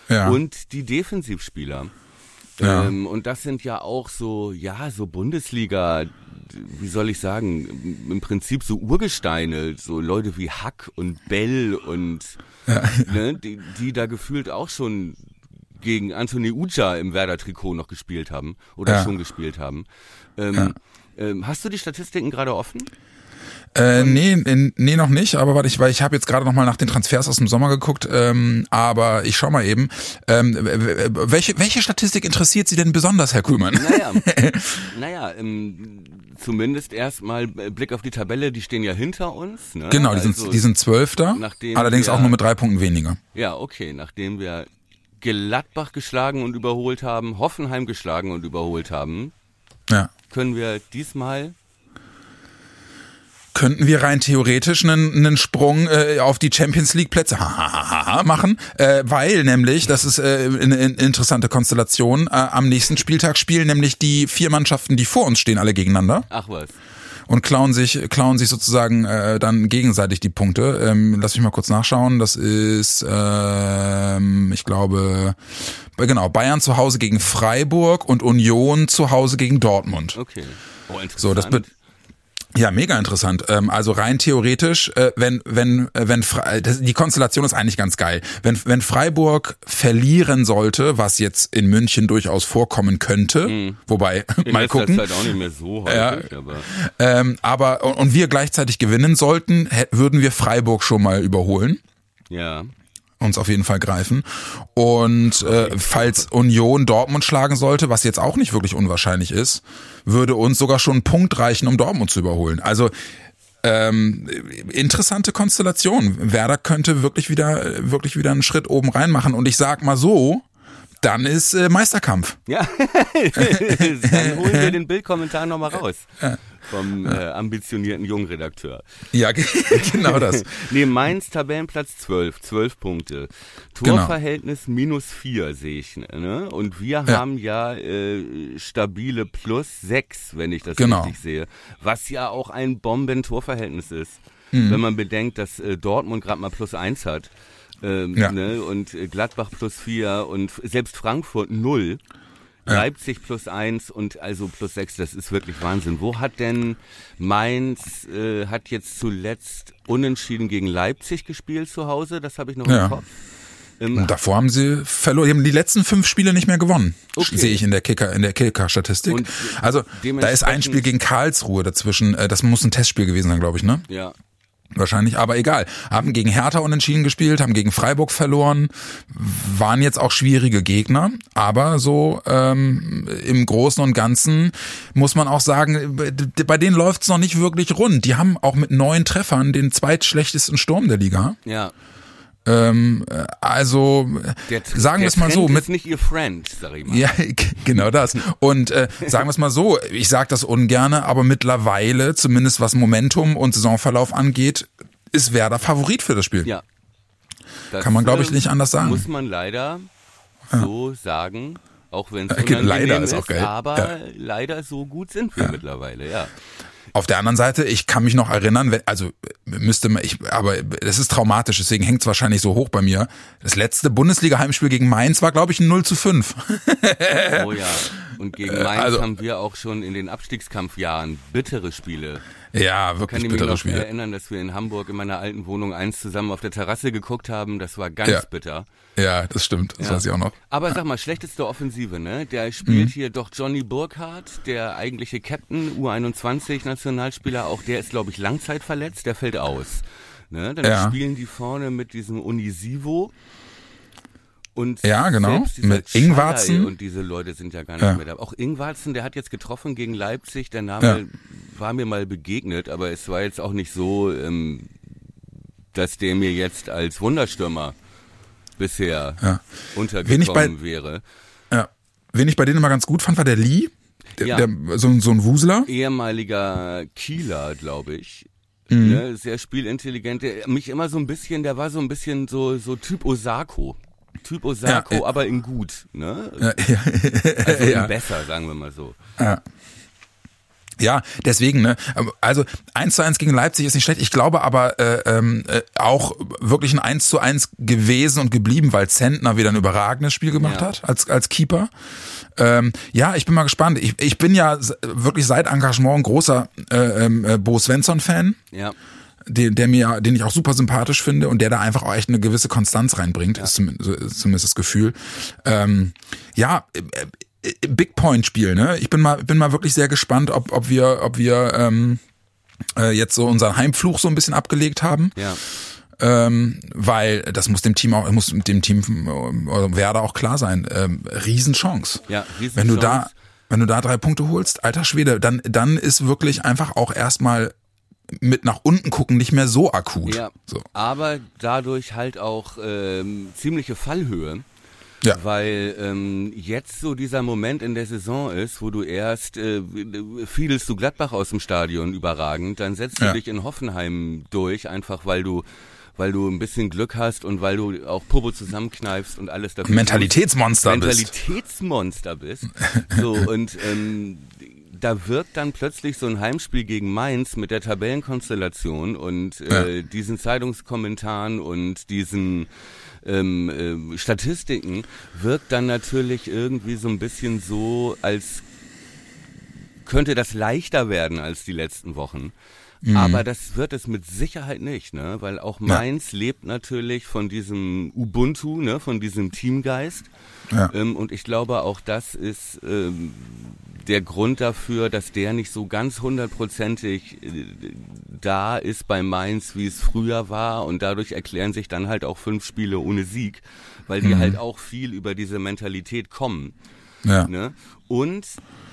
[SPEAKER 1] ja.
[SPEAKER 2] und die Defensivspieler.
[SPEAKER 1] Ja.
[SPEAKER 2] Ähm, und das sind ja auch so, ja, so Bundesliga, wie soll ich sagen, im Prinzip so Urgesteine, so Leute wie Hack und Bell und ne, die, die da gefühlt auch schon gegen Anthony Uja im Werder-Trikot noch gespielt haben oder
[SPEAKER 1] Ja.
[SPEAKER 2] schon gespielt haben. Ähm, ähm, hast du die Statistiken gerade offen?
[SPEAKER 1] Äh, nee, nee, noch nicht, aber warte, ich, weil ich habe jetzt gerade noch mal nach den Transfers aus dem Sommer geguckt, ähm, aber ich schau mal eben. Ähm, welche, welche Statistik interessiert Sie denn besonders, Herr Kuhlmann?
[SPEAKER 2] Naja, [LAUGHS] naja ähm, zumindest erstmal äh, Blick auf die Tabelle, die stehen ja hinter uns. Ne?
[SPEAKER 1] Genau, die sind,
[SPEAKER 2] Also,
[SPEAKER 1] die sind Zwölfter, allerdings
[SPEAKER 2] wir-
[SPEAKER 1] auch nur mit drei Punkten weniger.
[SPEAKER 2] Ja, okay, nachdem wir Gladbach geschlagen und überholt haben, Hoffenheim geschlagen und überholt haben,
[SPEAKER 1] Ja.
[SPEAKER 2] können wir diesmal
[SPEAKER 1] könnten wir rein theoretisch einen, einen Sprung äh, auf die Champions League Plätze machen, äh, weil nämlich, das ist äh, eine, eine interessante Konstellation, äh, am nächsten Spieltag spielen nämlich die vier Mannschaften, die vor uns stehen, alle gegeneinander
[SPEAKER 2] Ach was.
[SPEAKER 1] Und klauen sich, klauen sich sozusagen äh, dann gegenseitig die Punkte. Ähm, lass mich mal kurz nachschauen. Das ist, ähm, ich glaube, äh, genau, Bayern zu Hause gegen Freiburg und Union zu Hause gegen Dortmund.
[SPEAKER 2] Okay. Oh.
[SPEAKER 1] So, das be- Ja, mega interessant. Ähm, also rein theoretisch, äh, wenn wenn äh, wenn Fre das, die Konstellation ist eigentlich ganz geil. Wenn wenn Freiburg verlieren sollte, was jetzt in München durchaus vorkommen könnte, wobei
[SPEAKER 2] In [LAUGHS]
[SPEAKER 1] mal gucken.
[SPEAKER 2] Zeit auch nicht mehr so häufig, aber
[SPEAKER 1] Ähm, aber und, und wir gleichzeitig gewinnen sollten, würden wir Freiburg schon mal überholen
[SPEAKER 2] ja.
[SPEAKER 1] Uns auf jeden Fall greifen. Und äh, falls Union Dortmund schlagen sollte, was jetzt auch nicht wirklich unwahrscheinlich ist, würde uns sogar schon ein Punkt reichen, um Dortmund zu überholen. Also ähm, interessante Konstellation. Werder könnte wirklich wieder wirklich wieder einen Schritt oben reinmachen. Und ich sag mal so, dann ist äh, Meisterkampf.
[SPEAKER 2] Ja, [LAUGHS] dann holen wir den Bildkommentar nochmal raus. Vom äh, ambitionierten Jungredakteur.
[SPEAKER 1] Ja, [LAUGHS] genau das. [LAUGHS]
[SPEAKER 2] nee, Mainz Tabellenplatz 12, 12 Punkte.
[SPEAKER 1] Genau.
[SPEAKER 2] Torverhältnis minus 4 sehe ich. Ne? Und wir
[SPEAKER 1] Ja.
[SPEAKER 2] haben ja äh, stabile plus 6, wenn ich das
[SPEAKER 1] Genau.
[SPEAKER 2] richtig sehe. Was ja auch ein Bomben-Torverhältnis ist.
[SPEAKER 1] Mhm.
[SPEAKER 2] Wenn man bedenkt, dass äh, Dortmund gerade mal plus 1 hat. Ähm,
[SPEAKER 1] Ja.
[SPEAKER 2] ne? Und äh, Gladbach plus 4 und selbst Frankfurt 0. Leipzig plus 1 und also plus 6, das ist wirklich Wahnsinn. Wo hat denn Mainz, äh, hat jetzt zuletzt unentschieden gegen Leipzig gespielt zu Hause? Das habe ich noch
[SPEAKER 1] Ja.
[SPEAKER 2] im Kopf. Ähm,
[SPEAKER 1] davor haben sie verloren. Die haben die letzten fünf Spiele nicht mehr gewonnen.
[SPEAKER 2] Okay.
[SPEAKER 1] Sehe ich in der Kicker, in der Kicker-Statistik. Also, da ist ein Spiel gegen Karlsruhe dazwischen. Äh, Das muss ein Testspiel gewesen sein, glaube ich, ne?
[SPEAKER 2] ja.
[SPEAKER 1] Wahrscheinlich, aber egal. Haben gegen Hertha unentschieden gespielt, haben gegen Freiburg verloren, waren jetzt auch schwierige Gegner, aber so ähm, im Großen und Ganzen muss man auch sagen, bei denen läuft's noch nicht wirklich rund. Die haben auch mit neun Treffern den zweitschlechtesten Sturm der Liga.
[SPEAKER 2] Ja.
[SPEAKER 1] Ähm, äh, also sagen wir es mal
[SPEAKER 2] Trend
[SPEAKER 1] so, mit
[SPEAKER 2] ist nicht ihr Friend, sag ich mal.
[SPEAKER 1] ja, [LAUGHS] genau das. Und äh, sagen wir es mal so, ich sage das ungerne, aber mittlerweile, zumindest was Momentum und Saisonverlauf angeht, ist Werder Favorit für das Spiel.
[SPEAKER 2] Ja. Das,
[SPEAKER 1] Kann man, glaube ich,
[SPEAKER 2] äh,
[SPEAKER 1] nicht anders sagen.
[SPEAKER 2] Muss man leider so sagen, auch wenn es
[SPEAKER 1] Okay, leider ist
[SPEAKER 2] ist,
[SPEAKER 1] auch geil.
[SPEAKER 2] aber
[SPEAKER 1] Ja.
[SPEAKER 2] leider so gut sind wir mittlerweile, ja.
[SPEAKER 1] Auf der anderen Seite, ich kann mich noch erinnern, also äh, müsste man, ich, aber das ist traumatisch, deswegen hängt es wahrscheinlich so hoch bei mir. Das letzte Bundesliga-Heimspiel gegen Mainz war, glaube ich, ein 0 zu 5.
[SPEAKER 2] Oh ja. Und gegen Mainz
[SPEAKER 1] also-
[SPEAKER 2] haben wir auch schon in den Abstiegskampfjahren bittere Spiele.
[SPEAKER 1] Ja,
[SPEAKER 2] Ich kann
[SPEAKER 1] wirklich
[SPEAKER 2] mich noch
[SPEAKER 1] Spiele.
[SPEAKER 2] erinnern, dass wir in Hamburg in meiner alten Wohnung eins zusammen auf der Terrasse geguckt haben. Das war ganz
[SPEAKER 1] Ja.
[SPEAKER 2] bitter.
[SPEAKER 1] Ja, das stimmt, das
[SPEAKER 2] Ja.
[SPEAKER 1] weiß ich auch noch.
[SPEAKER 2] Aber sag mal, schlechteste Offensive, ne? Der spielt
[SPEAKER 1] Mhm.
[SPEAKER 2] hier doch Johnny Burkhardt, der eigentliche Captain, U21-Nationalspieler, auch der ist, glaube ich, langzeitverletzt, der fällt aus. Ne? Dann
[SPEAKER 1] Ja.
[SPEAKER 2] spielen die vorne mit diesem Unisivo. Und
[SPEAKER 1] Ja, genau. Mit
[SPEAKER 2] Schalai
[SPEAKER 1] Ingwarzen.
[SPEAKER 2] Und diese Leute sind ja gar nicht
[SPEAKER 1] Ja.
[SPEAKER 2] mehr da. Auch Ingwarzen, der hat jetzt getroffen gegen Leipzig. Der Name
[SPEAKER 1] Ja.
[SPEAKER 2] war mir mal begegnet, aber es war jetzt auch nicht so, ähm, dass der mir jetzt als Wunderstürmer bisher
[SPEAKER 1] Ja.
[SPEAKER 2] untergekommen
[SPEAKER 1] bei-
[SPEAKER 2] wäre.
[SPEAKER 1] Ja. Wen ich bei denen immer ganz gut fand, war der Lee. Der,
[SPEAKER 2] Ja.
[SPEAKER 1] der, so, ein- so ein Wusler.
[SPEAKER 2] ehemaliger Kieler, glaube ich.
[SPEAKER 1] Mhm.
[SPEAKER 2] Ne, sehr spielintelligent. Der, mich immer so ein bisschen, der war so ein bisschen so, so Typ Osako. Typ Osako,
[SPEAKER 1] Ja, äh,
[SPEAKER 2] aber in gut. Ne?
[SPEAKER 1] Ja, [LAUGHS] ja.
[SPEAKER 2] Also
[SPEAKER 1] ja.
[SPEAKER 2] in besser, sagen wir mal so.
[SPEAKER 1] Ja, deswegen, ne? Also 1 zu 1 gegen Leipzig ist nicht schlecht. Ich glaube aber äh, ähm, äh, auch wirklich ein 1 zu 1 gewesen und geblieben, weil Zentner wieder ein überragendes Spiel gemacht
[SPEAKER 2] Ja.
[SPEAKER 1] hat als, als Keeper. Ähm, ja, ich bin mal gespannt. Ich, ich bin ja wirklich seit Engagement ein großer äh, ähm, äh, Bo Svensson-Fan.
[SPEAKER 2] Ja.
[SPEAKER 1] Den, der mir, den ich auch super sympathisch finde und der da einfach auch echt eine gewisse Konstanz reinbringt, ist, zumindest, so ist zumindest das Gefühl. Ähm, ja, äh, Big Point Spiel, ne? Ich bin mal, bin mal wirklich sehr gespannt, ob, ob wir, ob wir ähm, äh, jetzt so unseren Heimfluch so ein bisschen abgelegt haben.
[SPEAKER 2] Ja.
[SPEAKER 1] Ähm, weil das muss dem Team auch, muss dem Team äh, Werder auch klar sein. Ähm, Riesenchance.
[SPEAKER 2] Ja, Riesenchance.
[SPEAKER 1] Wenn du da, wenn du da drei Punkte holst, alter Schwede, dann, dann ist wirklich einfach auch erstmal mit nach unten gucken nicht mehr so akut.
[SPEAKER 2] Ja.
[SPEAKER 1] So.
[SPEAKER 2] Aber dadurch halt auch ähm, ziemliche Fallhöhe.
[SPEAKER 1] Ja.
[SPEAKER 2] Weil ähm, jetzt so dieser Moment in der Saison ist, wo du erst äh, fiedelst du Gladbach aus dem Stadion überragend, dann setzt du
[SPEAKER 1] Ja.
[SPEAKER 2] dich in Hoffenheim durch, einfach weil du weil du ein bisschen Glück hast und weil du auch Popo zusammenkneifst und alles dafür
[SPEAKER 1] Mentalitätsmonster bist.
[SPEAKER 2] Mentalitätsmonster bist. So, und ähm, da wirkt dann plötzlich so ein Heimspiel gegen Mainz mit der Tabellenkonstellation und äh, diesen Zeitungskommentaren und diesen ähm, äh, Statistiken wirkt dann natürlich irgendwie so ein bisschen so, als könnte das leichter werden als die letzten Wochen.
[SPEAKER 1] Mhm.
[SPEAKER 2] Aber das wird es mit Sicherheit nicht, ne? Weil auch Mainz lebt natürlich von diesem Ubuntu, ne? Von diesem Teamgeist.
[SPEAKER 1] Ja.
[SPEAKER 2] Ähm, und ich glaube, auch das ist ähm, der Grund dafür, dass der nicht so ganz hundertprozentig äh, da ist bei Mainz, wie es früher war. Und dadurch erklären sich dann halt auch fünf Spiele ohne Sieg, weil die halt auch viel über diese Mentalität kommen.
[SPEAKER 1] Ja.
[SPEAKER 2] Ne? Und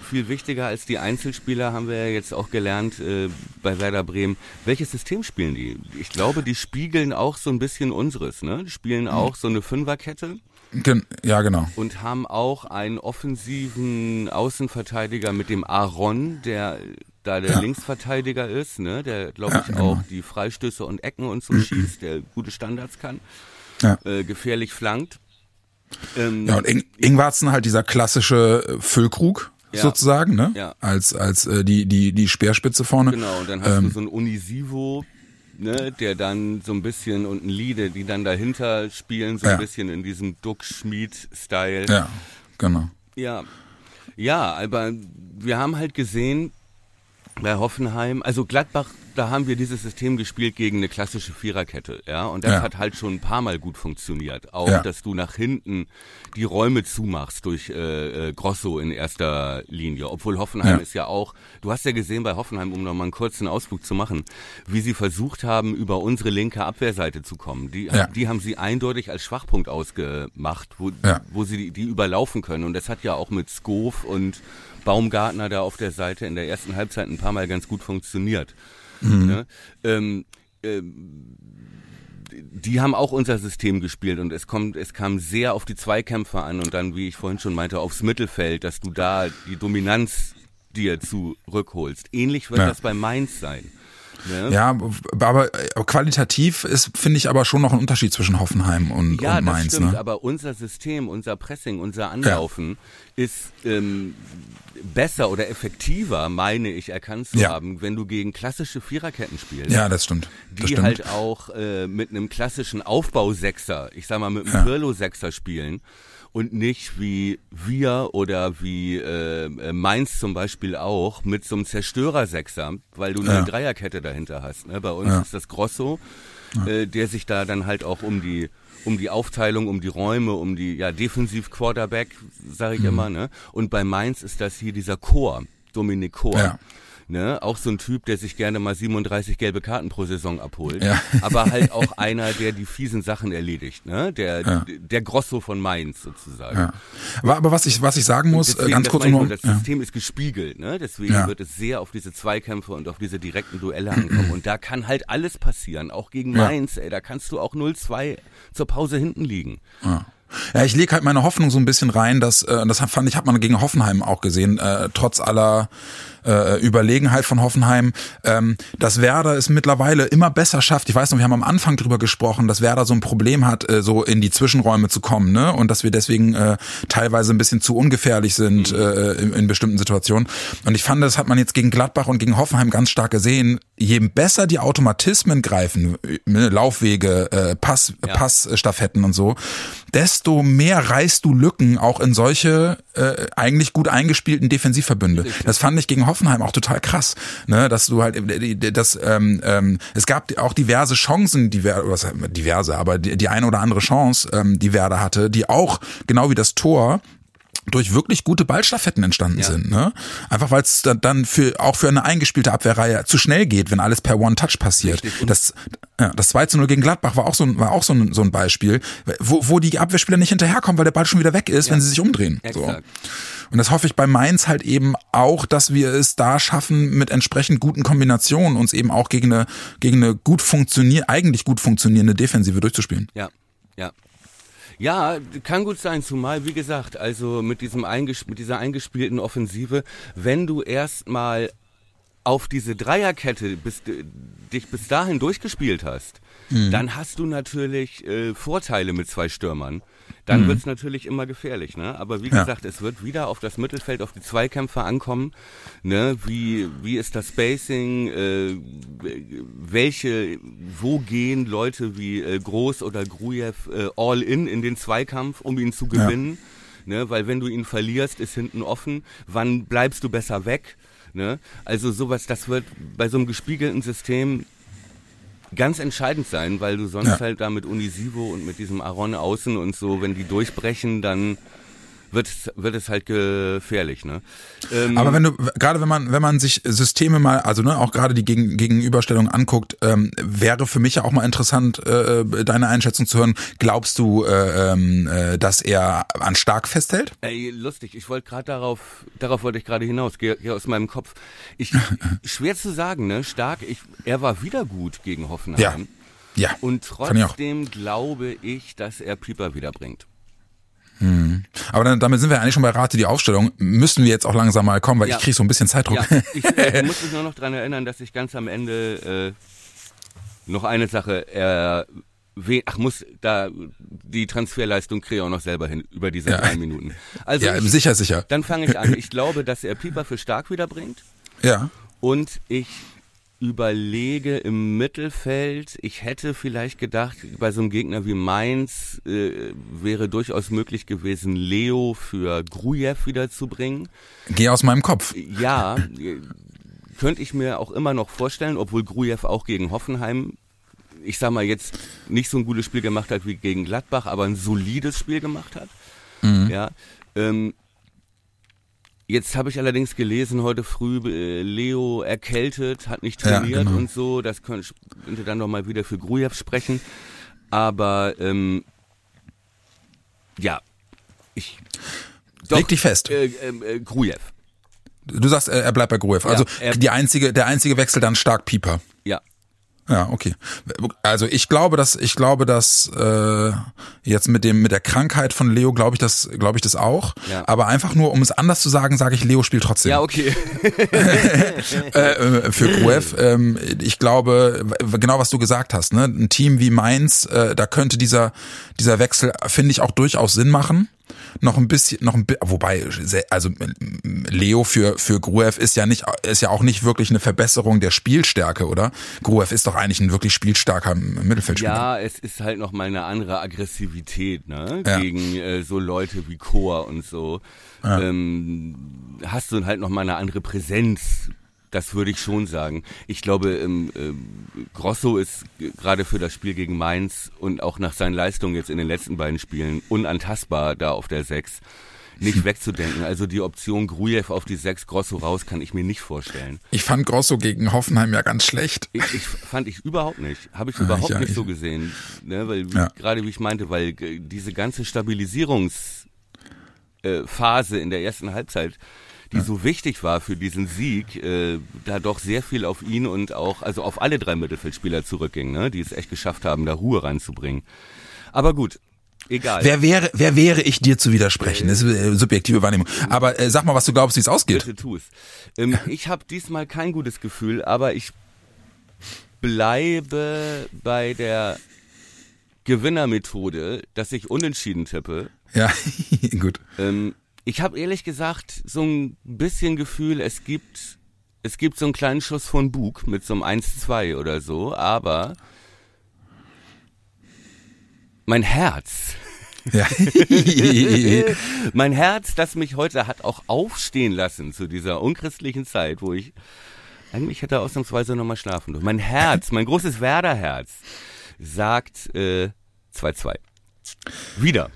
[SPEAKER 2] viel wichtiger als die Einzelspieler haben wir ja jetzt auch gelernt äh, bei Werder Bremen. Welches System spielen die? Ich glaube, die spiegeln auch so ein bisschen unseres. Ne? Die spielen auch so eine Fünferkette
[SPEAKER 1] Gen ja, genau.
[SPEAKER 2] und haben auch einen offensiven Außenverteidiger mit dem Aaron, der da der
[SPEAKER 1] Ja.
[SPEAKER 2] Linksverteidiger ist, ne, der glaube
[SPEAKER 1] Ja,
[SPEAKER 2] ich
[SPEAKER 1] genau.
[SPEAKER 2] auch die Freistöße und Ecken und so schießt, der gute Standards kann,
[SPEAKER 1] Ja.
[SPEAKER 2] äh, gefährlich flankt. Ähm,
[SPEAKER 1] Ja, und Ing Ingwarzen halt dieser klassische äh, Füllkrug sozusagen, ne?
[SPEAKER 2] Ja.
[SPEAKER 1] Als, als äh, die, die, die Speerspitze vorne.
[SPEAKER 2] Genau, und dann hast
[SPEAKER 1] Ähm.
[SPEAKER 2] du so einen Unisivo, ne, der dann so ein bisschen und ein Liede, die dann dahinter spielen, so ein
[SPEAKER 1] Ja.
[SPEAKER 2] bisschen in diesem Duck-Schmied-Style.
[SPEAKER 1] Ja, genau.
[SPEAKER 2] Ja. Ja, aber wir haben halt gesehen, bei Hoffenheim, also Gladbach, da haben wir dieses System gespielt gegen eine klassische Viererkette, ja, und das
[SPEAKER 1] Ja.
[SPEAKER 2] hat halt schon ein paar Mal gut funktioniert. Auch,
[SPEAKER 1] Ja.
[SPEAKER 2] dass du nach hinten die Räume zumachst durch äh, äh, Grosso in erster Linie, obwohl Hoffenheim
[SPEAKER 1] Ja.
[SPEAKER 2] ist ja auch, du hast ja gesehen bei Hoffenheim, um nochmal einen kurzen Ausflug zu machen, wie sie versucht haben, über unsere linke Abwehrseite zu kommen. Die, die haben sie eindeutig als Schwachpunkt ausgemacht, wo, wo sie die, die überlaufen können. Und das hat ja auch mit Skov und Baumgartner da auf der Seite in der ersten Halbzeit ein paar Mal ganz gut funktioniert. Ne? Ähm, ähm, die haben auch unser System gespielt und es kommt, es kam sehr auf die Zweikämpfer an und dann, wie ich vorhin schon meinte, aufs Mittelfeld, dass du da die Dominanz dir zurückholst. Ähnlich wird
[SPEAKER 1] Ja.
[SPEAKER 2] das bei Mainz sein. Ne?
[SPEAKER 1] Ja, aber äh, qualitativ ist, finde ich, aber schon noch ein Unterschied zwischen Hoffenheim und,
[SPEAKER 2] Ja,
[SPEAKER 1] und
[SPEAKER 2] das
[SPEAKER 1] Mainz.
[SPEAKER 2] stimmt,
[SPEAKER 1] ne?
[SPEAKER 2] aber unser System, unser Pressing, unser Anlaufen ist ähm, besser oder effektiver, meine ich, erkannt zu
[SPEAKER 1] Ja.
[SPEAKER 2] haben, wenn du gegen klassische Viererketten spielst.
[SPEAKER 1] Ja, das stimmt. Das
[SPEAKER 2] die
[SPEAKER 1] stimmt.
[SPEAKER 2] halt auch äh, mit einem klassischen Aufbausechser, ich sag mal mit einem
[SPEAKER 1] Ja.
[SPEAKER 2] Pirlo-Sechser spielen und nicht wie wir oder wie äh, äh, Mainz zum Beispiel auch mit so einem Zerstörer-Sechser, weil du
[SPEAKER 1] Ja.
[SPEAKER 2] eine Dreierkette dahinter hast. Ne? Bei uns
[SPEAKER 1] Ja.
[SPEAKER 2] ist das Grosso, äh, der sich da dann halt auch um die um die Aufteilung, um die Räume, um die ja defensiv Quarterback, sage
[SPEAKER 1] Mhm.
[SPEAKER 2] ich immer, ne? Und bei Mainz ist das hier dieser Chor, Dominik Chor.
[SPEAKER 1] Ja.
[SPEAKER 2] Ne, auch so ein Typ, der sich gerne mal 37 gelbe Karten pro Saison abholt.
[SPEAKER 1] Ja. [LAUGHS]
[SPEAKER 2] Aber halt auch einer, der die fiesen Sachen erledigt, ne? Der,
[SPEAKER 1] Ja.
[SPEAKER 2] der Grosso von Mainz sozusagen.
[SPEAKER 1] Ja. Aber, aber was ich, was ich sagen muss, äh,
[SPEAKER 2] Deswegen,
[SPEAKER 1] ganz kurz nur,
[SPEAKER 2] das. System ist gespiegelt, ne? Deswegen wird es sehr auf diese Zweikämpfe und auf diese direkten Duelle ankommen. Und da kann halt alles passieren, auch gegen. Mainz, ey, da kannst du auch 0-2 zur Pause hinten liegen.
[SPEAKER 1] Ja. Ja, ich lege halt meine Hoffnung so ein bisschen rein, dass äh, das fand ich hat man gegen Hoffenheim auch gesehen, äh, trotz aller äh, Überlegenheit von Hoffenheim, ähm, dass Werder es mittlerweile immer besser schafft. Ich weiß noch, wir haben am Anfang drüber gesprochen, dass Werder so ein Problem hat, äh, so in die Zwischenräume zu kommen, ne? Und dass wir deswegen äh, teilweise ein bisschen zu ungefährlich sind äh, in, in bestimmten Situationen. Und ich fand, das hat man jetzt gegen Gladbach und gegen Hoffenheim ganz stark gesehen. Je besser die Automatismen greifen, ne, Laufwege, äh, Pass,
[SPEAKER 2] Ja.
[SPEAKER 1] Passstaffetten und so, desto mehr reißt du Lücken auch in solche äh, eigentlich gut eingespielten Defensivverbünde. Das fand ich gegen Hoffenheim auch total krass, ne, dass du halt äh, das ähm, ähm, es gab auch diverse Chancen, die Werder, was diverse, aber die, die eine oder andere Chance, ähm, die Werder hatte, die auch genau wie das Tor durch wirklich gute Ballstaffetten entstanden
[SPEAKER 2] Ja.
[SPEAKER 1] sind. Ne? Einfach weil es dann, für auch für eine eingespielte Abwehrreihe zu schnell geht, wenn alles per One-Touch passiert. Das, ja, das 2 zu 0 gegen Gladbach war auch so ein, war auch so ein, so ein Beispiel, wo, wo die Abwehrspieler nicht hinterherkommen, weil der Ball schon wieder weg ist, wenn sie sich umdrehen. So. Und das hoffe ich bei Mainz halt eben auch, dass wir es da schaffen, mit entsprechend guten Kombinationen uns eben auch gegen eine, gegen eine gut funktionier eigentlich gut funktionierende Defensive durchzuspielen.
[SPEAKER 2] Ja, ja. Ja, kann gut sein, zumal, wie gesagt, also mit, diesem einges mit dieser eingespielten Offensive, wenn du erstmal auf diese Dreierkette bis, dich bis dahin durchgespielt hast, dann hast du natürlich äh, Vorteile mit zwei Stürmern. Dann wird's natürlich immer gefährlich, ne? Aber wie
[SPEAKER 1] Ja.
[SPEAKER 2] gesagt, es wird wieder auf das Mittelfeld, auf die Zweikämpfe ankommen. Ne? Wie, wie ist das Spacing? Äh, welche, wo gehen Leute wie äh, Groß oder Grujew äh, all in in den Zweikampf, um ihn zu gewinnen? Ne? Weil wenn du ihn verlierst, ist hinten offen. Wann bleibst du besser weg? Ne? Also sowas, das wird bei so einem gespiegelten System ganz entscheidend sein, weil du sonst
[SPEAKER 1] Ja.
[SPEAKER 2] halt da mit Unisivo und mit diesem Aron außen und so, wenn die durchbrechen, dann wird es, wird es halt gefährlich, ne? Ähm,
[SPEAKER 1] Aber wenn du, gerade wenn man, wenn man sich Systeme mal, also ne, auch gerade die Gegen, Gegenüberstellung anguckt, ähm, wäre für mich ja auch mal interessant, äh, deine Einschätzung zu hören. Glaubst du, äh, ähm, äh, dass er an stark festhält?
[SPEAKER 2] Ey, lustig, ich wollte gerade darauf, darauf wollte ich gerade hinaus, geh, geh aus meinem Kopf. Ich, [LAUGHS] schwer zu sagen, ne? Stark, ich, er war wieder gut gegen Hoffenheim.
[SPEAKER 1] Ja. Ja.
[SPEAKER 2] Und
[SPEAKER 1] Fand ich
[SPEAKER 2] trotzdem glaube ich, dass er Pieper wiederbringt.
[SPEAKER 1] Aber dann, damit sind wir eigentlich schon bei Rate die Aufstellung. Müssen wir jetzt auch langsam mal kommen, weil
[SPEAKER 2] Ja.
[SPEAKER 1] ich kriege so ein bisschen Zeitdruck.
[SPEAKER 2] Ja, ich äh, muss mich nur noch dran erinnern, dass ich ganz am Ende äh, noch eine Sache äh, Ach, muss da die Transferleistung kriege ich auch noch selber hin über diese
[SPEAKER 1] Ja.
[SPEAKER 2] drei Minuten. Also
[SPEAKER 1] Ja,
[SPEAKER 2] ich,
[SPEAKER 1] sicher, sicher.
[SPEAKER 2] dann fange ich an. [LAUGHS] Ich glaube, dass er Pieper für stark wiederbringt.
[SPEAKER 1] Ja.
[SPEAKER 2] Und ich überlege im Mittelfeld, ich hätte vielleicht gedacht, bei so einem Gegner wie Mainz äh, wäre durchaus möglich gewesen, Leo für Grujew wiederzubringen.
[SPEAKER 1] Geh aus meinem Kopf.
[SPEAKER 2] Ja, könnte ich mir auch immer noch vorstellen, obwohl Grujew auch gegen Hoffenheim, ich sag mal jetzt nicht so ein gutes Spiel gemacht hat wie gegen Gladbach, aber ein solides Spiel gemacht hat. Ja, ähm, Jetzt habe ich allerdings gelesen heute früh, äh, Leo erkältet, hat nicht
[SPEAKER 1] Ja,
[SPEAKER 2] trainiert
[SPEAKER 1] genau.
[SPEAKER 2] und so. Das könnte, könnte dann nochmal wieder für Grujew sprechen. Aber ähm, ja, ich.
[SPEAKER 1] Leg dich fest.
[SPEAKER 2] Äh, ähm, äh, Grujew,
[SPEAKER 1] Du sagst, er bleibt bei Gruev. Also
[SPEAKER 2] er-
[SPEAKER 1] die einzige, der einzige Wechsel dann stark Pieper.
[SPEAKER 2] Ja.
[SPEAKER 1] Okay. Also ich glaube, dass ich glaube, dass äh, jetzt mit dem mit der Krankheit von Leo glaube ich das glaube ich das auch.
[SPEAKER 2] Ja.
[SPEAKER 1] Aber einfach nur um es anders zu sagen, sage ich Leo spielt trotzdem.
[SPEAKER 2] Ja, okay. [LAUGHS] [LAUGHS]
[SPEAKER 1] äh, äh, für Gruev. Ähm, ich glaube genau was du gesagt hast. Ne, ein Team wie Mainz, äh, da könnte dieser dieser Wechsel finde ich auch durchaus Sinn machen. Noch ein bisschen, noch ein bi- wobei, also Leo für für Gruev ist ja nicht ist ja auch nicht wirklich eine Verbesserung der Spielstärke, oder? Gruev ist doch eigentlich ein wirklich spielstarker Mittelfeldspieler.
[SPEAKER 2] Ja, es ist halt noch mal eine andere Aggressivität, ne?
[SPEAKER 1] Ja.
[SPEAKER 2] Gegen äh, so Leute wie Chor und so. Ähm, hast du halt noch mal eine andere Präsenz. Das würde ich schon sagen. Ich glaube, ähm, ähm, Grosso ist gerade für das Spiel gegen Mainz und auch nach seinen Leistungen jetzt in den letzten beiden Spielen unantastbar da auf der 6 nicht [LAUGHS] wegzudenken. Also die Option Grujew auf die 6, Grosso raus, kann ich mir nicht vorstellen.
[SPEAKER 1] Ich fand Grosso gegen Hoffenheim ja ganz schlecht.
[SPEAKER 2] Ich, ich fand ich überhaupt nicht. Habe ich
[SPEAKER 1] Ah,
[SPEAKER 2] überhaupt
[SPEAKER 1] ja,
[SPEAKER 2] nicht
[SPEAKER 1] ich-
[SPEAKER 2] so gesehen. Ne, weil wie,
[SPEAKER 1] Ja.
[SPEAKER 2] gerade wie ich meinte, weil äh, diese ganze Stabilisierungsphase äh, in der ersten Halbzeit, die so wichtig war für diesen Sieg, äh, da doch sehr viel auf ihn und auch, also auf alle drei Mittelfeldspieler zurückging, ne, die es echt geschafft haben, da Ruhe reinzubringen. Aber gut, egal.
[SPEAKER 1] Wer wäre, wer wäre ich dir zu widersprechen? Das ist äh, subjektive Wahrnehmung. Aber äh, sag mal, was du glaubst, wie es ausgeht.
[SPEAKER 2] Bitte tu es. Ähm, [LAUGHS] ich habe diesmal kein gutes Gefühl, aber ich bleibe bei der Gewinnermethode, dass ich unentschieden tippe.
[SPEAKER 1] Ja, [LAUGHS] gut.
[SPEAKER 2] Ähm, ich habe ehrlich gesagt so ein bisschen Gefühl, es gibt es gibt so einen kleinen Schuss von Bug mit so einem 1-2 oder so, aber mein Herz
[SPEAKER 1] Ja. [LAUGHS]
[SPEAKER 2] mein Herz, das mich heute hat auch aufstehen lassen zu dieser unchristlichen Zeit, wo ich eigentlich hätte ausnahmsweise nochmal schlafen dürfen. Mein Herz, mein großes Werderherz sagt äh, 2-2. Wieder.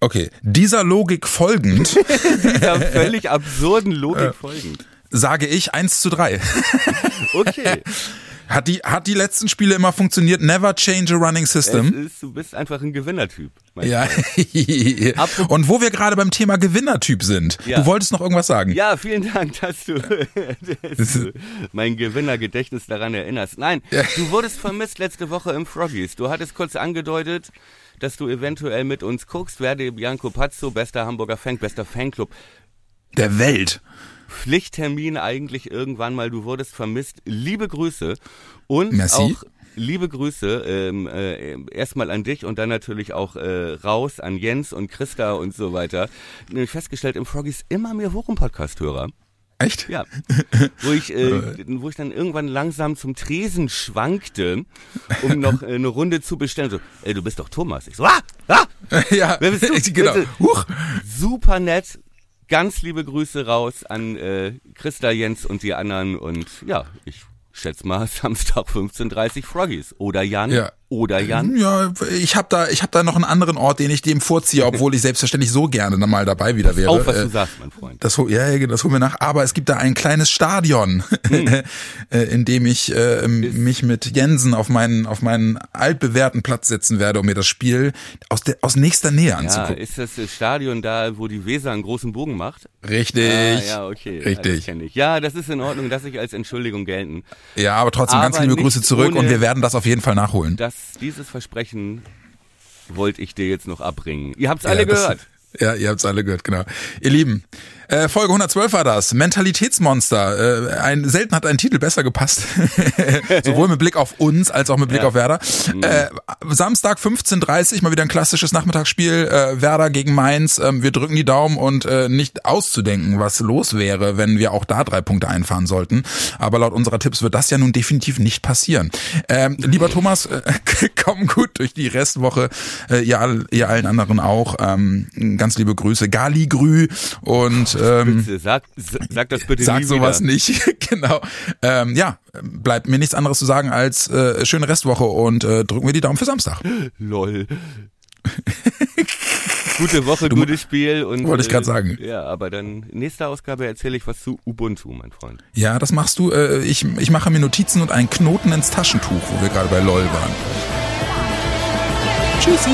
[SPEAKER 1] Okay, dieser Logik folgend [LAUGHS]
[SPEAKER 2] Dieser [LAUGHS] völlig absurden Logik folgend.
[SPEAKER 1] sage ich 1 zu 3. [LAUGHS]
[SPEAKER 2] Okay.
[SPEAKER 1] Hat die, hat die letzten Spiele immer funktioniert? Never change a running system.
[SPEAKER 2] ist, du bist einfach ein Gewinnertyp.
[SPEAKER 1] Ja. Und wo wir gerade beim Thema Gewinnertyp sind.
[SPEAKER 2] Ja.
[SPEAKER 1] Du wolltest noch irgendwas sagen.
[SPEAKER 2] Ja, vielen Dank, dass du, dass du mein Gewinnergedächtnis daran erinnerst. Nein,
[SPEAKER 1] Ja.
[SPEAKER 2] du wurdest vermisst letzte Woche im Froggies. Du hattest kurz angedeutet, dass du eventuell mit uns guckst. Werde Bianco Pazzo, bester Hamburger Fan, bester Fanclub.
[SPEAKER 1] Der Welt.
[SPEAKER 2] Pflichttermin eigentlich irgendwann mal. Du wurdest vermisst. Liebe Grüße und
[SPEAKER 1] Merci.
[SPEAKER 2] auch liebe Grüße ähm, äh, erstmal an dich und dann natürlich auch äh, raus an Jens und Christa und so weiter. Nämlich festgestellt im Froggies immer mehr Wochen-Podcast-Hörer.
[SPEAKER 1] Echt?
[SPEAKER 2] Ja. Wo ich, äh, wo ich dann irgendwann langsam zum Tresen schwankte, um noch äh, eine Runde zu bestellen. So, ey, du bist doch Thomas. Ich so, ah, ah, [LAUGHS]
[SPEAKER 1] Ja,
[SPEAKER 2] Wer bist du? [LAUGHS]
[SPEAKER 1] genau.
[SPEAKER 2] Bitte.
[SPEAKER 1] Huch.
[SPEAKER 2] super nett. Ganz liebe Grüße raus an äh, Christa, Jens und die anderen. Und ja, ich schätze mal [LAUGHS] Samstag 15.30 Froggies. Oder Jan.
[SPEAKER 1] Ja.
[SPEAKER 2] Oder Jan.
[SPEAKER 1] Ja, ich habe da, ich habe da noch einen anderen Ort, den ich dem vorziehe, obwohl ich selbstverständlich so gerne dann mal dabei wieder wäre.
[SPEAKER 2] Auf, was
[SPEAKER 1] Äh,
[SPEAKER 2] du sagst, mein Freund.
[SPEAKER 1] Das, ja, ja, das holen wir nach. Aber es gibt da ein kleines Stadion, [LAUGHS]
[SPEAKER 2] Hm.
[SPEAKER 1] äh, in dem ich äh, mich mit Jensen auf meinen auf meinen altbewährten Platz setzen werde, um mir das Spiel aus der aus nächster Nähe
[SPEAKER 2] Ja,
[SPEAKER 1] anzugucken.
[SPEAKER 2] ist das das Stadion da, wo die Weser einen großen Bogen macht?
[SPEAKER 1] Richtig.
[SPEAKER 2] Ah, ja, okay. Ja,
[SPEAKER 1] Richtig.
[SPEAKER 2] das kenn ich. Ja, das ist in Ordnung, dass ich als Entschuldigung gelten.
[SPEAKER 1] Ja, aber trotzdem ganz
[SPEAKER 2] Aber
[SPEAKER 1] liebe
[SPEAKER 2] nicht
[SPEAKER 1] Grüße zurück und wir werden das auf jeden Fall nachholen.
[SPEAKER 2] Das, dieses Versprechen wollte ich dir jetzt noch abbringen. Ihr habt's
[SPEAKER 1] Ja,
[SPEAKER 2] alle gehört.
[SPEAKER 1] Ja, ihr habt's alle gehört, genau. Ihr Lieben, äh, Folge 112 war das. Mentalitätsmonster. Äh, ein, selten hat ein Titel besser gepasst. [LAUGHS] Sowohl mit Blick auf uns als auch mit Blick ja. auf Werder. Mhm. Äh, Samstag 15.30 mal wieder ein klassisches Nachmittagsspiel. Äh, Werder gegen Mainz. Ähm, wir drücken die Daumen und äh, nicht auszudenken, was los wäre, wenn wir auch da drei Punkte einfahren sollten. Aber laut unserer Tipps wird das ja nun definitiv nicht passieren. Ähm, lieber Thomas, äh, [LAUGHS] komm gut durch die Restwoche. Äh, ihr, ihr allen anderen auch. Ähm, ganz liebe Grüße. Gali Grü und ähm,
[SPEAKER 2] bitte, sag, sag das bitte
[SPEAKER 1] Sag sowas wieder. nicht, [LAUGHS] genau. Ähm, ja, bleibt mir nichts anderes zu sagen als äh, schöne Restwoche und äh, drücken wir die Daumen für Samstag. [LAUGHS]
[SPEAKER 2] Lol. Gute Woche, du, gutes Spiel und
[SPEAKER 1] wollte ich gerade sagen.
[SPEAKER 2] Äh, ja, aber dann nächste Ausgabe erzähle ich was zu Ubuntu, mein Freund.
[SPEAKER 1] Ja, das machst du. Äh, ich, ich mache mir Notizen und einen Knoten ins Taschentuch, wo wir gerade bei LOL waren. Tschüssi.